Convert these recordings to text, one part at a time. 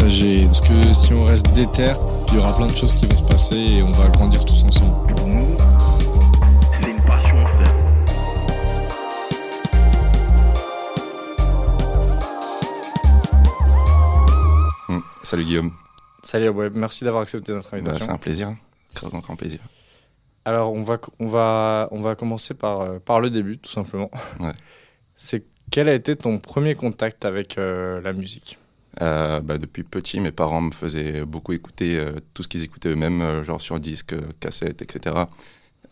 partager. Parce que si on reste déter, il y aura plein de choses qui vont se passer et on va grandir tous ensemble. Pour nous, c'est une passion, frère. Hmm. Salut Guillaume. Salut, ouais, merci d'avoir accepté notre Bah, invitation. c'est un plaisir. Très grand, grand plaisir. Alors, on va, on va, on va commencer par, euh, par le début, tout simplement. Ouais. C'est quel a été ton premier contact avec euh, la musique? Euh, bah, depuis petit, mes parents me faisaient beaucoup écouter euh, tout ce qu'ils écoutaient eux-mêmes, euh, genre sur disque, cassette, etc.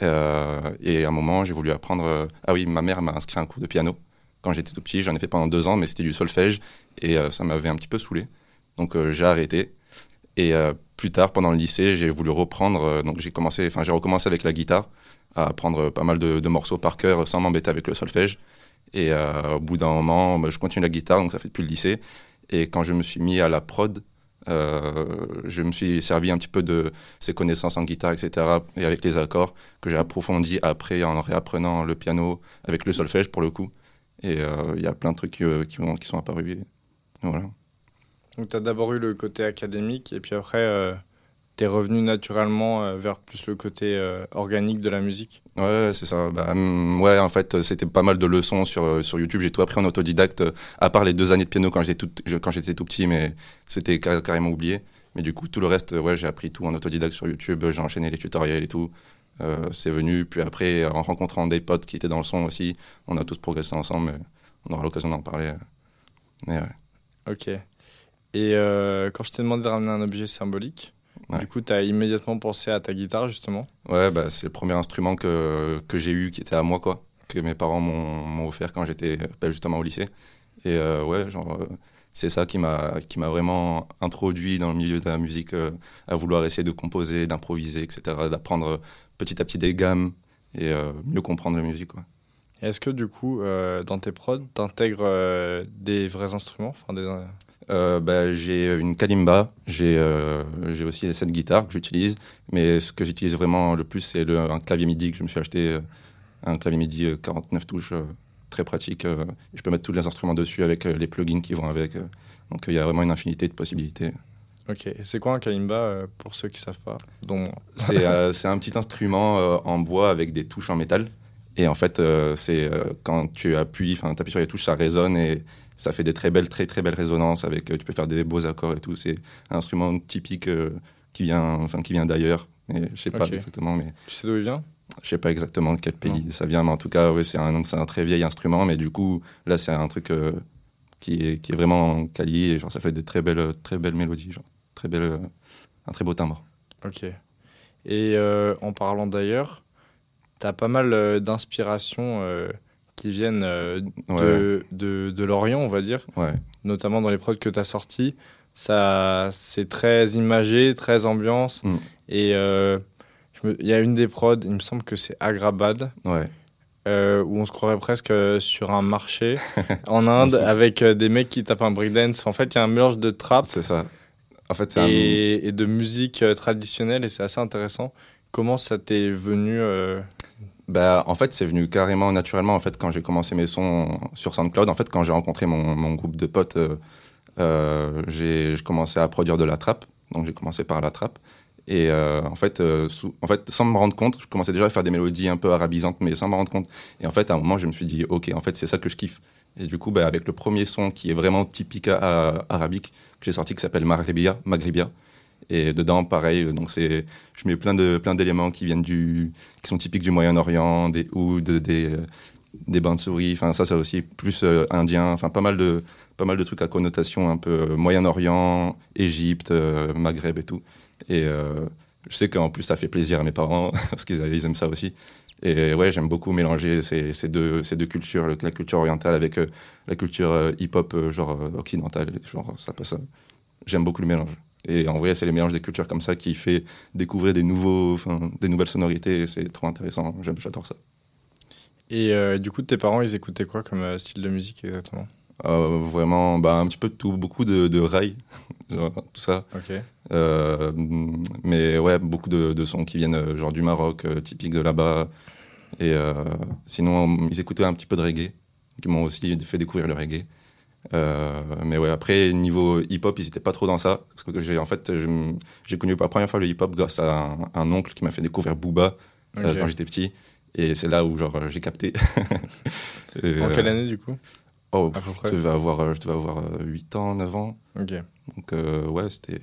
Et à un moment, j'ai voulu apprendre. Ah oui, ma mère m'a inscrit un cours de piano quand j'étais tout petit. J'en ai fait pendant deux ans, mais c'était du solfège et ça m'avait un petit peu saoulé. Donc j'ai arrêté. Et plus tard, pendant le lycée, j'ai voulu reprendre. donc j'ai commencé, enfin j'ai recommencé avec la guitare, à apprendre pas mal de, morceaux par cœur sans m'embêter avec le solfège. Et au bout d'un moment, bah, je continue la guitare, donc ça fait depuis le lycée. Et quand je me suis mis à la prod, euh, je me suis servi un petit peu de ces connaissances en guitare, etc. Et avec les accords que j'ai approfondi après en réapprenant le piano avec le solfège pour le coup. Et euh, il y a plein de trucs euh, qui, ont- qui sont apparus. Voilà. Donc, tu as d'abord eu le côté académique et puis après, es revenu naturellement euh, vers plus le côté euh, organique de la musique? Ouais, c'est ça. Bah, hum, ouais, en fait, c'était pas mal de leçons sur, euh, sur YouTube. J'ai tout appris en autodidacte, à part les deux années de piano quand j'étais tout, quand j'étais tout petit, mais c'était car- carrément oublié. Mais du coup, tout le reste, ouais, j'ai appris tout en autodidacte sur YouTube. J'ai enchaîné les tutoriels et tout. Euh, c'est venu. Puis après, en rencontrant des potes qui étaient dans le son aussi, on a tous progressé ensemble. on aura l'occasion d'en parler. Mais ouais. Ok. Et euh, quand je t'ai demandé de ramener un objet symbolique, Ouais. du coup, tu as immédiatement pensé à ta guitare, justement. Ouais, bah, c'est le premier instrument que, que j'ai eu qui était à moi, quoi. Que mes parents m'ont offert quand j'étais bah, justement au lycée. Et euh, ouais, genre, euh, c'est ça qui m'a vraiment introduit dans le milieu de la musique, euh, à vouloir essayer de composer, d'improviser, etc., d'apprendre petit à petit des gammes et mieux comprendre la musique, quoi. Est-ce que du coup, euh, dans tes prods, tu intègres des vrais instruments enfin, des... Euh, bah, j'ai une kalimba, j'ai euh, aussi cette guitare que j'utilise, mais ce que j'utilise vraiment le plus, c'est un clavier MIDI que je me suis acheté, euh, un clavier MIDI euh, 49 touches, euh, très pratique. euh, je peux mettre tous les instruments dessus avec euh, les plugins qui vont avec. euh, donc il y a vraiment une infinité de possibilités. Ok. C'est quoi un kalimba euh, pour ceux qui savent pas C'est euh, un petit instrument euh, en bois avec des touches en métal. Et en fait, euh, c'est euh, quand tu appuies, enfin, appuies sur les touches, ça résonne et ça fait des très belles, très très belles résonances. Avec, euh, tu peux faire des beaux accords et tout. C'est un instrument typique qui vient, enfin, qui vient d'ailleurs. Je sais pas exactement, mais Tu sais d'où il vient? je sais pas exactement de quel pays ça vient. Mais en tout cas, ouais, c'est un, c'est un très vieil instrument. Mais du coup, là, c'est un truc qui est, qui est vraiment quali et genre ça fait de très belles, très belles mélodies, genre très belle, un très beau timbre. Ok. Et en parlant d'ailleurs, tu as pas mal euh, d'inspirations euh, qui viennent euh, Ouais, de, de, de l'Orient, on va dire, ouais. notamment dans les prods que tu as sortis. Ça, c'est très imagé, très ambiance. Mm. Et il y a une des prods, il me semble que c'est Agrabad, ouais. euh, où on se croirait presque sur un marché en Inde avec euh, des mecs qui tapent un breakdance. En fait, il y a un mélange de trap ça. En fait, un... et, et de musique euh, traditionnelle et c'est assez intéressant. Comment ça t'est venu euh, Bah, en fait, c'est venu carrément naturellement. En fait, quand j'ai commencé mes sons sur SoundCloud, en fait, quand j'ai rencontré mon, mon groupe de potes, euh, euh, j'ai commencé à produire de la trappe. Donc, j'ai commencé par la trappe. Et en, fait, sous- en fait, sans me rendre compte, je commençais déjà à faire des mélodies un peu arabisantes, mais sans me rendre compte. Et en fait, à un moment, je me suis dit, OK, en fait, c'est ça que je kiffe. Et du coup, bah, avec le premier son qui est vraiment typique à- arabique que j'ai sorti, qui s'appelle Maghribia, Maghribia. Et dedans, pareil, euh, donc c'est, je mets plein de plein d'éléments qui viennent du, qui sont typiques du Moyen-Orient, des ouds, des euh, des bains de souris. Enfin, ça, c'est aussi plus euh, indien. Enfin, pas mal de pas mal de trucs à connotation un peu euh, Moyen-Orient, Égypte, euh, Maghreb et tout. Et euh, je sais qu'en plus, ça fait plaisir à mes parents parce qu'ils ils aiment ça aussi. Et ouais, j'aime beaucoup mélanger ces, ces deux ces deux cultures, la culture orientale avec euh, la culture euh, hip-hop euh, genre euh, occidentale. Genre, ça passe, j'aime beaucoup le mélange. Et en vrai, c'est les mélanges des cultures comme ça qui fait découvrir des, nouveaux, des nouvelles sonorités. C'est trop intéressant. J'adore ça. Et euh, du coup, tes parents, ils écoutaient quoi comme euh, style de musique exactement? Euh, vraiment, bah, un petit peu de tout, beaucoup de, de genre, tout ça. Ok. Euh, mais ouais, beaucoup de, de sons qui viennent genre du Maroc, typique de là-bas. Et sinon, ils écoutaient un petit peu de reggae, qui m'ont aussi fait découvrir le reggae. Euh, mais ouais, après, niveau hip-hop, ils n'étaient pas trop dans ça. Parce que j'ai en fait, j'ai connu pour la première fois le hip-hop grâce à un, un oncle qui m'a fait découvrir Booba euh, Ok. quand j'étais petit. Et c'est là où genre euh, j'ai capté. Et, En quelle année du coup? Oh, à je devais avoir, je devais avoir euh, 8 ans, 9 ans. Ok. Donc euh, ouais, c'était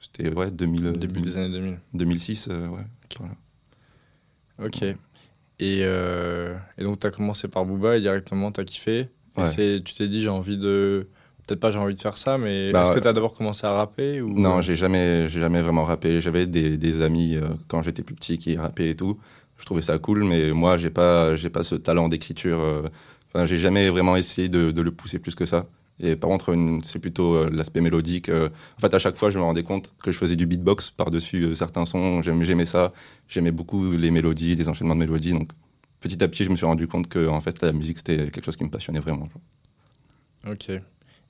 c'était ouais, 2000, Début des années 2000. 2006, euh, ouais. voilà. Ok. Et, et donc, tu as commencé par Booba et directement, tu as kiffé? Ouais. tu t'es dit, j'ai envie de. Peut-être pas j'ai envie de faire ça, mais Bah, est-ce que tu as d'abord commencé à rapper ou... Non, j'ai jamais, jamais vraiment rappé. J'avais des, des amis euh, quand j'étais plus petit qui rappaient et tout. Je trouvais ça cool, mais moi, j'ai pas, pas ce talent d'écriture. euh, Enfin, j'ai jamais vraiment essayé de, de le pousser plus que ça. Et par contre, c'est plutôt euh, l'aspect mélodique. En fait, à chaque fois, je me rendais compte que je faisais du beatbox par-dessus certains sons. J'aimais, j'aimais ça. J'aimais beaucoup les mélodies, les enchaînements de mélodies. Donc, petit à petit, je me suis rendu compte que en fait, la musique, c'était quelque chose qui me passionnait vraiment. Ok.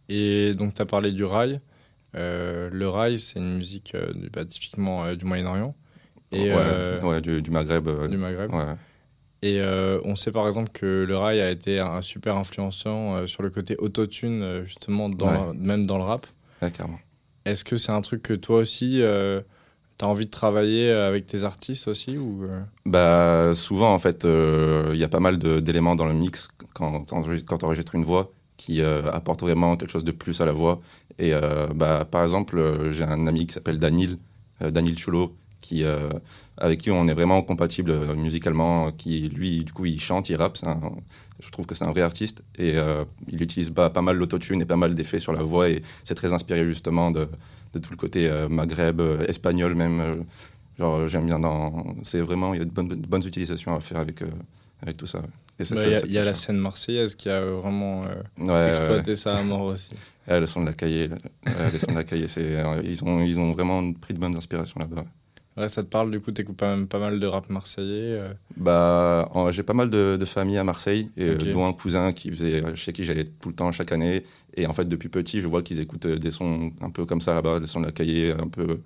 Et donc, tu as parlé du rail. Euh, le rail, c'est une musique euh, bah, typiquement euh, du Moyen-Orient et ouais, ouais, du, du Maghreb. du Maghreb. ouais. Et on sait par exemple que le rail a été un super influençant sur le côté autotune, justement, dans même dans le rap. Est-ce que c'est un truc que toi aussi, euh, tu as envie de travailler euh, avec tes artistes aussi ou, euh, Bah, souvent, en fait, euh, il y a pas mal d'éléments dans le mix quand tu enregistres une voix qui apportent vraiment quelque chose de plus à la voix. Et bah, par exemple, j'ai un ami qui s'appelle Danil, Danil Chulo, qui, euh, avec qui on est vraiment compatible euh, musicalement, qui lui, du coup, il chante, il rappe. un- je trouve que c'est un vrai artiste. Et euh, il utilise pas, pas mal l'autotune et pas mal d'effets sur la voix. Et c'est très inspiré justement de, de tout le côté euh, maghreb, espagnol même. Genre, j'aime bien dans. C'est vraiment, il y a de bonnes, de bonnes utilisations à faire avec, avec tout ça. bah, Il y a- y, la scène marseillaise qui a vraiment euh, Ouais, ouais, exploité ça à mort aussi. le son de la cahier. le son de la cahier, c'est, euh, ils, ont, ils ont vraiment pris de bonnes inspirations là-bas. Ouais, ça te parle, du coup, t'écoutes même pas mal de rap marseillais. euh. Bah, j'ai pas mal de, de familles à Marseille, et, euh, dont un cousin qui faisait, chez qui j'allais tout le temps chaque année. Et en fait, depuis petit, je vois qu'ils écoutent euh, des sons un peu comme ça là-bas, des sons de la cahier, un peu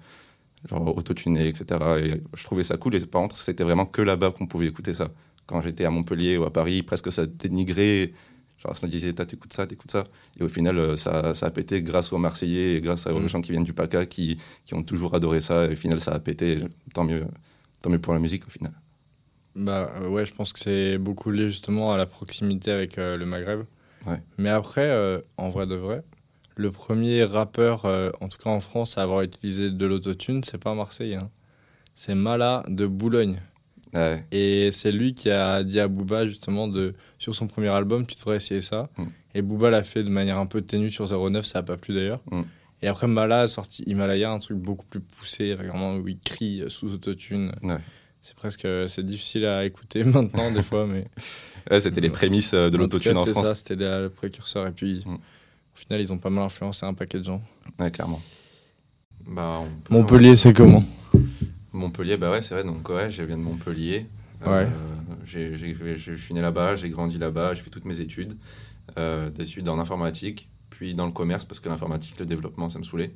genre autotunés, etc. Et je trouvais ça cool. Et par contre, c'était vraiment que là-bas qu'on pouvait écouter ça. Quand j'étais à Montpellier ou à Paris, presque ça dénigrait. Genre, ça disait, t'écoutes ça, t'écoutes ça. Et au final, euh, ça, ça a pété grâce aux Marseillais et grâce aux Mm. gens qui viennent du PACA qui, qui ont toujours adoré ça. Et au final, ça a pété. Tant mieux, tant mieux pour la musique au final. Bah euh, ouais, je pense que c'est beaucoup lié justement à la proximité avec euh, le Maghreb. Ouais. Mais après, euh, en vrai de vrai, le premier rappeur, euh, en tout cas en France, à avoir utilisé de l'autotune, c'est pas un Marseillais. hein. C'est Mala de Boulogne. Ouais. Et c'est lui qui a dit à Booba justement de sur son premier album, tu devrais essayer ça. Mm. Et Booba l'a fait de manière un peu ténue sur 09, ça a pas plu d'ailleurs. Mm. Et après Mala a sorti Himalaya, un truc beaucoup plus poussé, vraiment où il crie euh, sous autotune. Ouais. C'est presque c'est difficile à écouter maintenant des fois, mais Ouais, c'était les Mm. prémices euh, de l'autotune en France. ça, c'était le précurseur. Et puis Mm. au final, ils ont pas mal influencé un paquet de gens. Ouais, clairement. Bah, on peut- Montpellier, c'est comment? Montpellier, bah ouais, c'est vrai. Donc, ouais, je viens de Montpellier. Ouais. j'ai- j'ai je suis né là-bas, j'ai grandi là-bas, j'ai fait toutes mes études. Euh, des études en informatique, puis dans le commerce, parce que l'informatique, le développement, ça me saoulait.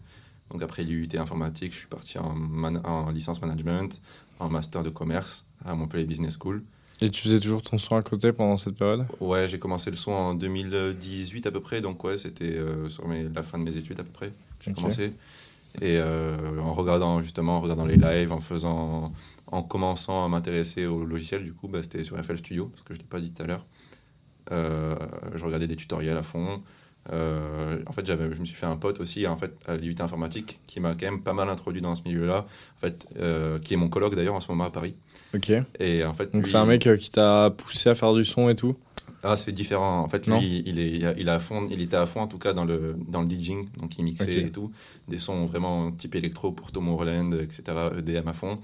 Donc, après l'IUT informatique, je suis parti en, man- en licence management, en master de commerce à Montpellier Business School. Et tu faisais toujours ton son à côté pendant cette période? Ouais, j'ai commencé le son en 2018 à peu près, donc ouais, c'était euh, sur mes- la fin de mes études à peu près. J'ai commencé. Et euh, en regardant justement, en regardant les lives, en faisant, en commençant à m'intéresser au logiciel, du coup, bah, c'était sur FL Studio, parce que je l'ai pas dit tout à l'heure. Euh, je regardais des tutoriels à fond. Euh, en fait, j'avais, je me suis fait un pote aussi, en fait, à l'IUT informatique, qui m'a quand même pas mal introduit dans ce milieu-là, en fait, euh, qui est mon colloque d'ailleurs en ce moment à Paris. Ok. Et en fait, Donc lui- c'est un mec euh, qui t'a poussé à faire du son et tout Ah, c'est différent. En fait, Non. lui, il, est, il, a- fond, il était à fond, en tout cas, dans le, dans le DJing. Donc, il mixait et tout. Des sons vraiment type électro pour Tomorrowland, etc. EDM à fond.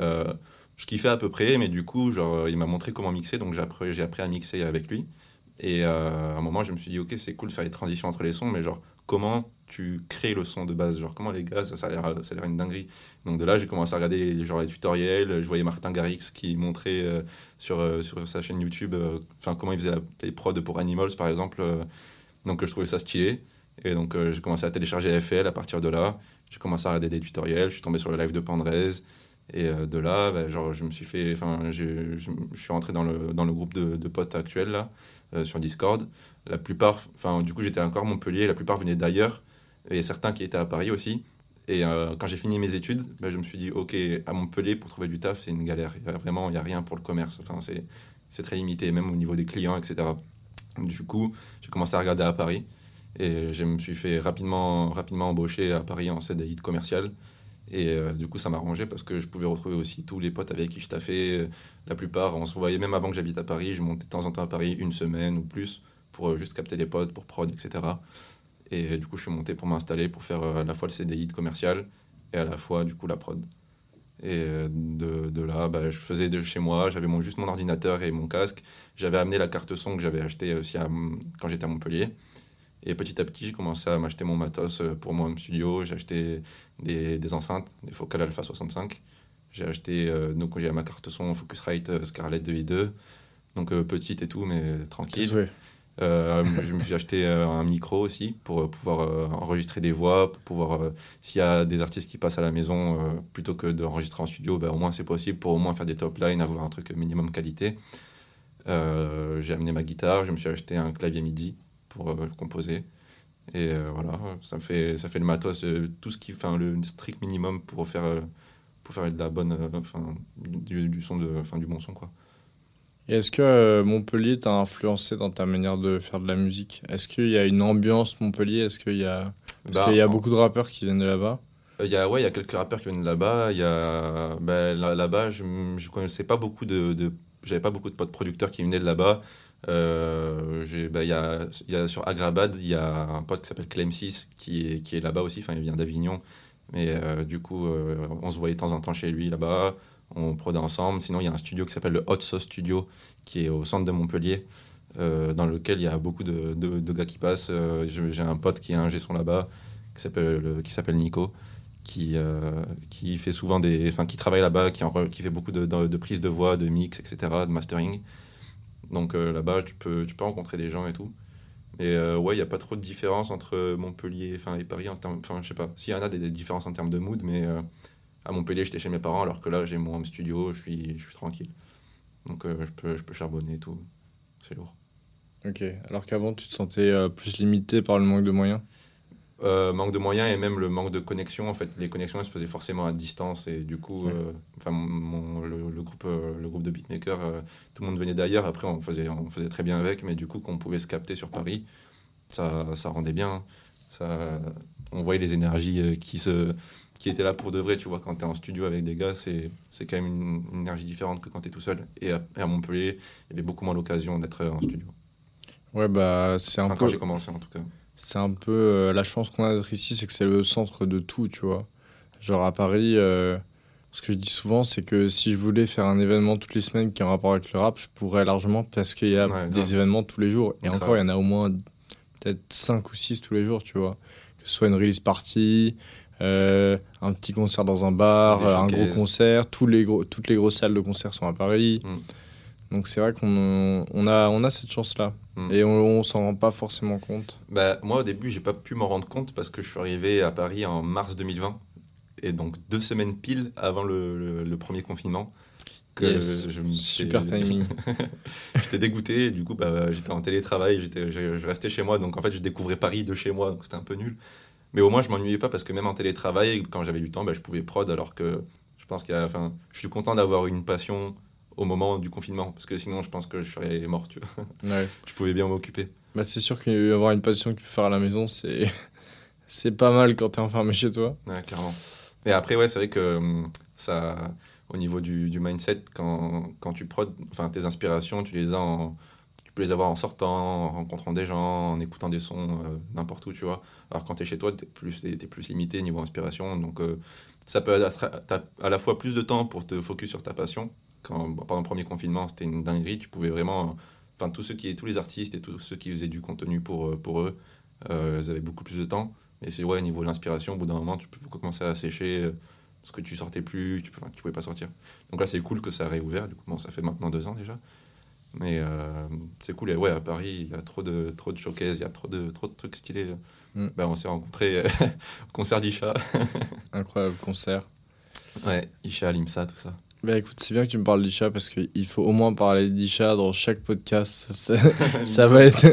Euh, je kiffais à peu près, mais du coup, genre, il m'a montré comment mixer. Donc, j'ai appris, j'ai appris à mixer avec lui. Et euh, à un moment, je me suis dit, ok, c'est cool de faire les transitions entre les sons, mais genre, comment tu crées le son de base Genre, comment les gars, ça, ça a l'air une dinguerie. Donc de là, j'ai commencé à regarder les, genre, les tutoriels. Je voyais Martin Garrix qui montrait euh, sur, euh, sur sa chaîne YouTube euh, enfin comment il faisait la, les prods pour Animals, par exemple. donc je trouvais ça stylé. Et donc j'ai commencé à télécharger FL à partir de là. J'ai commencé à regarder des tutoriels. Je suis tombé sur le live de Pandrez. Et de là, bah, genre, je me suis fait, enfin, je, suis rentré dans le, dans le groupe de, de potes actuel là, sur Discord. La plupart, enfin, du coup, j'étais encore Montpellier. La plupart venaient d'ailleurs, et certains qui étaient à Paris aussi. Et euh, quand j'ai fini mes études, bah, je me suis dit, ok, à Montpellier pour trouver du taf, c'est une galère. Vraiment, il y a rien pour le commerce. Enfin, c'est, très limité, même au niveau des clients, etc. Du coup, j'ai commencé à regarder à Paris. Et je me suis fait rapidement, rapidement embaucher à Paris en CDI de commercial. Et euh, du coup, ça m'a arrangé parce que je pouvais retrouver aussi tous les potes avec qui je taffais. La plupart, on se voyait même avant que j'habite à Paris. Je montais de temps en temps à Paris une semaine ou plus pour euh, juste capter les potes, pour prod, etc. Et du coup, je suis monté pour m'installer, pour faire euh, à la fois le CDI de commercial et à la fois, du coup, la prod. Et euh, de, là, bah, je faisais de chez moi, j'avais juste mon ordinateur et mon casque. J'avais amené la carte son que j'avais acheté aussi quand j'étais à Montpellier. Et petit à petit, j'ai commencé à m'acheter mon matos euh, pour mon studio. J'ai acheté des, des enceintes, des Focal Alpha 65. J'ai acheté, donc j'ai ma carte son Focusrite Scarlett 2i2. Donc petite et tout, mais tranquille. Ouais. Euh, je me suis acheté euh, un micro aussi pour euh, pouvoir enregistrer des voix, pour pouvoir, s'il y a des artistes qui passent à la maison, plutôt que d'enregistrer en studio, ben, au moins c'est possible pour au moins faire des top lines, avoir un truc minimum qualité. J'ai amené ma guitare, je me suis acheté un clavier MIDI pour composer. Et voilà, ça fait, ça fait le matos, tout ce qui, enfin le strict minimum pour faire, pour faire de la bonne, du, son de, du bon son quoi. Est-ce que euh, Montpellier t'a influencé dans ta manière de faire de la musique? Est-ce qu'il y a une ambiance Montpellier? Est-ce qu'il y a... Parce Bah, qu'il y a beaucoup de rappeurs qui viennent de là-bas? Il y a, ouais, il y a quelques rappeurs qui viennent de là-bas. Il y a, ben, là- là-bas, je ne connaissais pas beaucoup de, de j'avais pas beaucoup de potes producteurs qui venaient de là-bas. Euh, ben, il y a, il y a sur Agrabad, il y a un pote qui s'appelle Clem 6 qui est, qui est là-bas aussi. Enfin, il vient d'Avignon. Mais euh, du coup, euh, on se voyait de temps en temps chez lui là-bas. On prodait ensemble. Sinon, il y a un studio qui s'appelle le Hot Sauce Studio qui est au centre de Montpellier. euh, dans lequel il y a beaucoup de, de- gars qui passent. Euh, j'ai un pote qui est un son là-bas qui s'appelle Nico qui, euh, qui fait souvent des. Enfin, qui travaille là-bas, qui, qui fait beaucoup de, de, prises de voix, de mix, etc., de mastering. Donc là-bas, tu peux, tu peux rencontrer des gens et tout. Et ouais, il n'y a pas trop de différence entre Montpellier et Paris. Enfin, je sais pas. S'il y en a des, différences en termes de mood, mais à Montpellier, j'étais chez mes parents, alors que là, j'ai mon home studio, je suis, je suis tranquille. Donc euh, je, peux, je peux charbonner et tout. C'est lourd. Ok. Alors qu'avant, tu te sentais euh, plus limité par le manque de moyens? Euh, manque de moyens et même le manque de connexion. En fait, les connexions elles se faisaient forcément à distance et du coup, Ouais. enfin, le, le groupe, le groupe de beatmakers, tout le monde venait d'ailleurs. Après, on faisait, on faisait très bien avec, mais du coup, qu'on pouvait se capter sur Paris, ça, ça rendait bien. Ça, on voyait les énergies qui se qui étaient là pour de vrai, tu vois, quand tu es en studio avec des gars, c'est c'est quand même une, une énergie différente que quand tu es tout seul. Et à, et à Montpellier, il y avait beaucoup moins l'occasion d'être euh, en studio. Ouais, bah, c'est un Enfin, peu. quand j'ai commencé, en tout cas. C'est un peu euh, la chance qu'on a d'être ici, c'est que c'est le centre de tout, tu vois. Genre à Paris, euh, ce que je dis souvent, c'est que si je voulais faire un événement toutes les semaines qui a un rapport avec le rap, je pourrais largement parce qu'il y a Ouais, des grave. événements tous les jours. Et Grave. encore, il y en a au moins peut-être 5 ou 6 tous les jours, tu vois. Que ce soit une release party, euh, un petit concert dans un bar, un gros concert, tous les gros, toutes les grosses salles de concert sont à Paris. Mm. Donc c'est vrai qu'on on a, on a cette chance-là. Mm. Et on, on s'en rend pas forcément compte. Bah, moi, au début, j'ai pas pu m'en rendre compte parce que je suis arrivé à Paris en mars 2020. Et donc, deux semaines pile avant le, le- le premier confinement. Que Yes. je me Super timing. J'étais dégoûté. Et du coup, bah, j'étais en télétravail. J'étais, je, je restais chez moi. Donc, en fait, je découvrais Paris de chez moi. Donc, c'était un peu nul. Mais au moins, je m'ennuyais pas parce que même en télétravail, quand j'avais du temps, bah, je pouvais prod. Alors que je pense qu'il y a. Enfin, je suis content d'avoir une passion au moment du confinement. Parce que sinon, je pense que je serais mort. Tu vois. Ouais. Je pouvais bien m'occuper. Bah, c'est sûr qu'avoir une passion que tu peux faire à la maison, c'est c'est pas mal quand t'es enfermé chez toi. Ouais, clairement. Et après, ouais, c'est vrai que hum, ça, au niveau du, du mindset, quand, quand tu prod, enfin, tes inspirations, tu les as en- peux les avoir en sortant, en rencontrant des gens, en écoutant des sons euh, n'importe où, tu vois. Alors quand tu es chez toi, tu es plus, t'es plus limité niveau inspiration. Donc euh, ça peut à la fois plus de temps pour te focus sur ta passion. Quand, pendant le premier confinement, c'était une dinguerie. Tu pouvais vraiment enfin tous tous les artistes et tous ceux qui faisaient du contenu pour, euh, pour eux, euh, ils avaient beaucoup plus de temps. Et c'est ouais, au niveau de l'inspiration, au bout d'un moment, tu peux commencer à sécher parce que tu sortais plus, tu, tu pouvais pas sortir. Donc là, c'est cool que ça a réouvert. Du coup, bon, ça fait maintenant deux ans déjà. Mais euh, c'est cool. Et ouais, à Paris, il y a trop de, trop de showcases, il y a trop de, trop de trucs stylés. Mm. Ben, on s'est rencontrés euh, au concert d'Isha. Incroyable concert. Ouais, Isha, Limsa, tout ça. Bah écoute, c'est bien que tu me parles d'Isha parce qu'il faut au moins parler d'Isha dans chaque podcast. Ça, ça va être,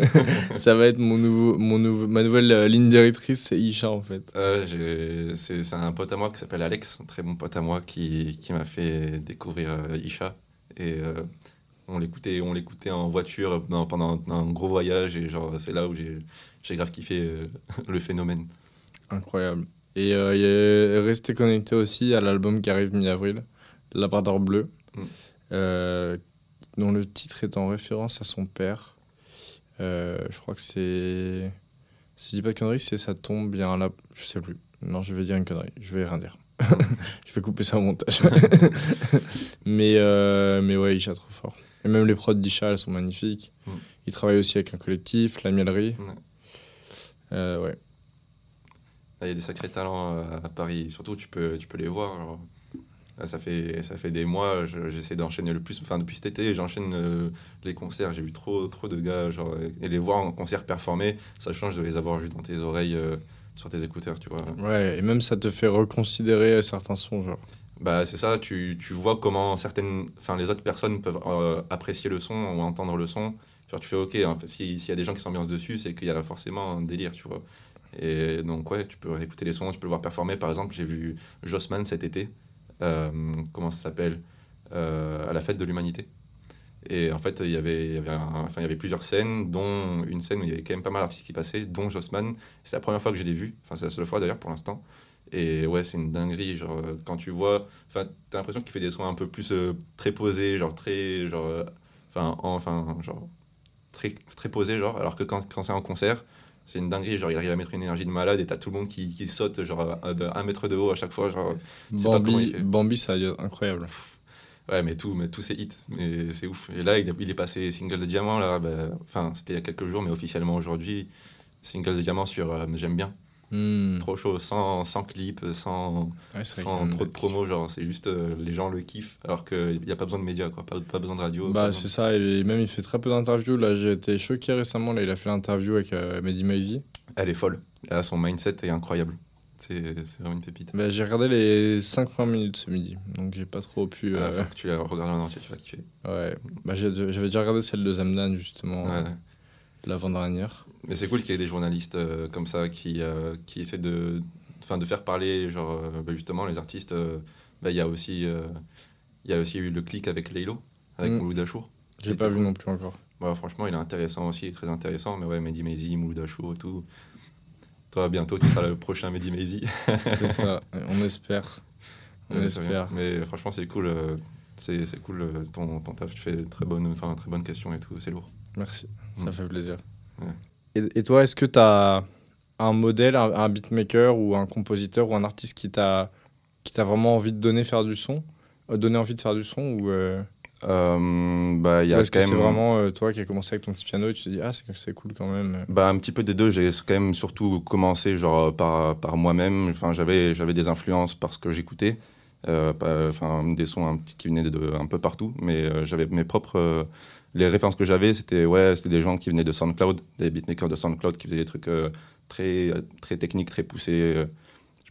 ça va être mon nouveau, mon nouveau, ma nouvelle euh, ligne directrice, c'est Isha en fait. Euh, c'est c'est un pote à moi qui s'appelle Alex, un très bon pote à moi qui, qui m'a fait découvrir euh, Isha. Et on l'écoutait on l'écoutait en voiture pendant un gros voyage. Et genre, c'est là où j'ai j'ai grave kiffé euh, le phénomène. Incroyable. Et euh, il est resté connecté aussi à l'album qui arrive mi-avril, Labrador Bleu, Mm. euh, dont le titre est en référence à son père. Euh, je crois que c'est. Si je dis pas de conneries, c'est ça tombe bien là. Je sais plus. Non, je vais dire une connerie. Je vais rien dire. je vais couper ça au montage. mais, euh, mais ouais, Isha trop fort. Et même les prods d'Isha, elles sont magnifiques. Mm. Il travaille aussi avec un collectif, La Mielerie. Ouais. Euh, ouais. Là, Il y a des sacrés talents euh, à Paris. Surtout, tu peux, tu peux les voir. Là, ça, fait, ça fait des mois, je- j'essaie d'enchaîner le plus. Enfin, depuis cet été, j'enchaîne euh, les concerts. J'ai vu trop, trop de gars. Genre, et les voir en concert performer, ça change de les avoir vus dans tes oreilles, euh, sur tes écouteurs, tu vois. Ouais, et même ça te fait reconsidérer certains sons, genre. Bah, c'est ça, tu, tu vois comment certaines, enfin, les autres personnes peuvent euh, apprécier le son ou entendre le son. Genre, tu fais OK, hein, si- s'il y a des gens qui s'ambiancent dessus, c'est qu'il y a forcément un délire, tu vois. Et donc, ouais, tu peux écouter les sons, tu peux le voir performer. Par exemple, j'ai vu Jossman cet été, euh, comment ça s'appelle Euh, À la fête de l'humanité. Et en fait, il y avait, y avait plusieurs scènes, dont une scène où il y avait quand même pas mal d'artistes qui passaient, dont Jossman. C'est la première fois que je l'ai vu, enfin, c'est la seule fois d'ailleurs pour l'instant. Et ouais, c'est une dinguerie. Genre, euh, quand tu vois, enfin, t'as l'impression qu'il fait des sons un peu plus euh, très posés, genre très, genre, euh, enfin, enfin, genre très, très posés, genre. Alors que quand, quand c'est en concert, c'est une dinguerie. Genre, il arrive à mettre une énergie de malade et t'as tout le monde qui, qui saute, genre, de un mètre de haut à chaque fois. Genre, sais pas Bambi. Bambi, ça a incroyable. ouais, mais tout, mais tous ces hits, mais c'est ouf. Et là, il, est- il est passé single de diamant, là. bah, Enfin, c'était il y a quelques jours, mais officiellement aujourd'hui, single de diamant sur euh, J'aime bien. Hmm. Trop chaud, sans, sans clip, sans, Ouais, sans trop de promo, genre c'est juste euh, les gens le kiffent alors qu'il n'y a pas besoin de médias, quoi, pas, pas besoin de radio. Bah, c'est ça, et même il fait très peu d'interviews. Là, j'ai été choqué récemment. Là, il a fait l'interview avec euh, Mehdi Maizi. de- Elle est folle, Elle, son mindset est incroyable. C'est c'est vraiment une pépite. Bah, j'ai regardé les 5 premières minutes ce midi, donc j'ai pas trop pu. Ah, euh, que tu la regardes en entier, tu vas kiffer. ouais. Bah, j'avais déjà regardé celle de Zamdan, justement, Ouais. l'avant-dernière. Mais c'est cool qu'il y ait des journalistes euh, comme ça qui, euh, qui essaient de, de faire parler genre, euh, bah, justement les artistes. bah, Il y, a aussi, y a aussi eu le clic avec Leilo, avec Mm. Mouloud Achour. J'ai pas vu non plus encore. Ouais, franchement, il est intéressant aussi, très intéressant. Mais ouais, Mehdi Maizi, Mouloud Achour et tout. Toi, bientôt, tu seras le prochain Mehdi Maizi. c'est ça, on espère. On Ouais, espère. Mais franchement, c'est cool. c'est c'est cool ton, ton taf. Tu fais très enfin, très bonnes questions et tout. C'est lourd. Merci, ça Mm. fait plaisir. Ouais. Et, et toi, est-ce que tu as un modèle, un, un beatmaker ou un compositeur ou un artiste qui t'a qui t'a vraiment envie de donner faire du son, euh, donner envie de faire du son ou euh, Euh, bah, y a quand que même. c'est vraiment euh, toi qui as commencé avec ton petit piano et tu te dis ah c'est cool quand même. Bah, un petit peu des deux. J'ai quand même surtout commencé genre par, par moi-même. Enfin, j'avais j'avais des influences parce que j'écoutais. Euh, enfin des sons un petit qui venaient de, un peu partout, mais j'avais mes propres. Les références que j'avais, c'était ouais, des gens qui venaient de SoundCloud, des beatmakers de SoundCloud qui faisaient des trucs euh, très très techniques, très poussés. euh,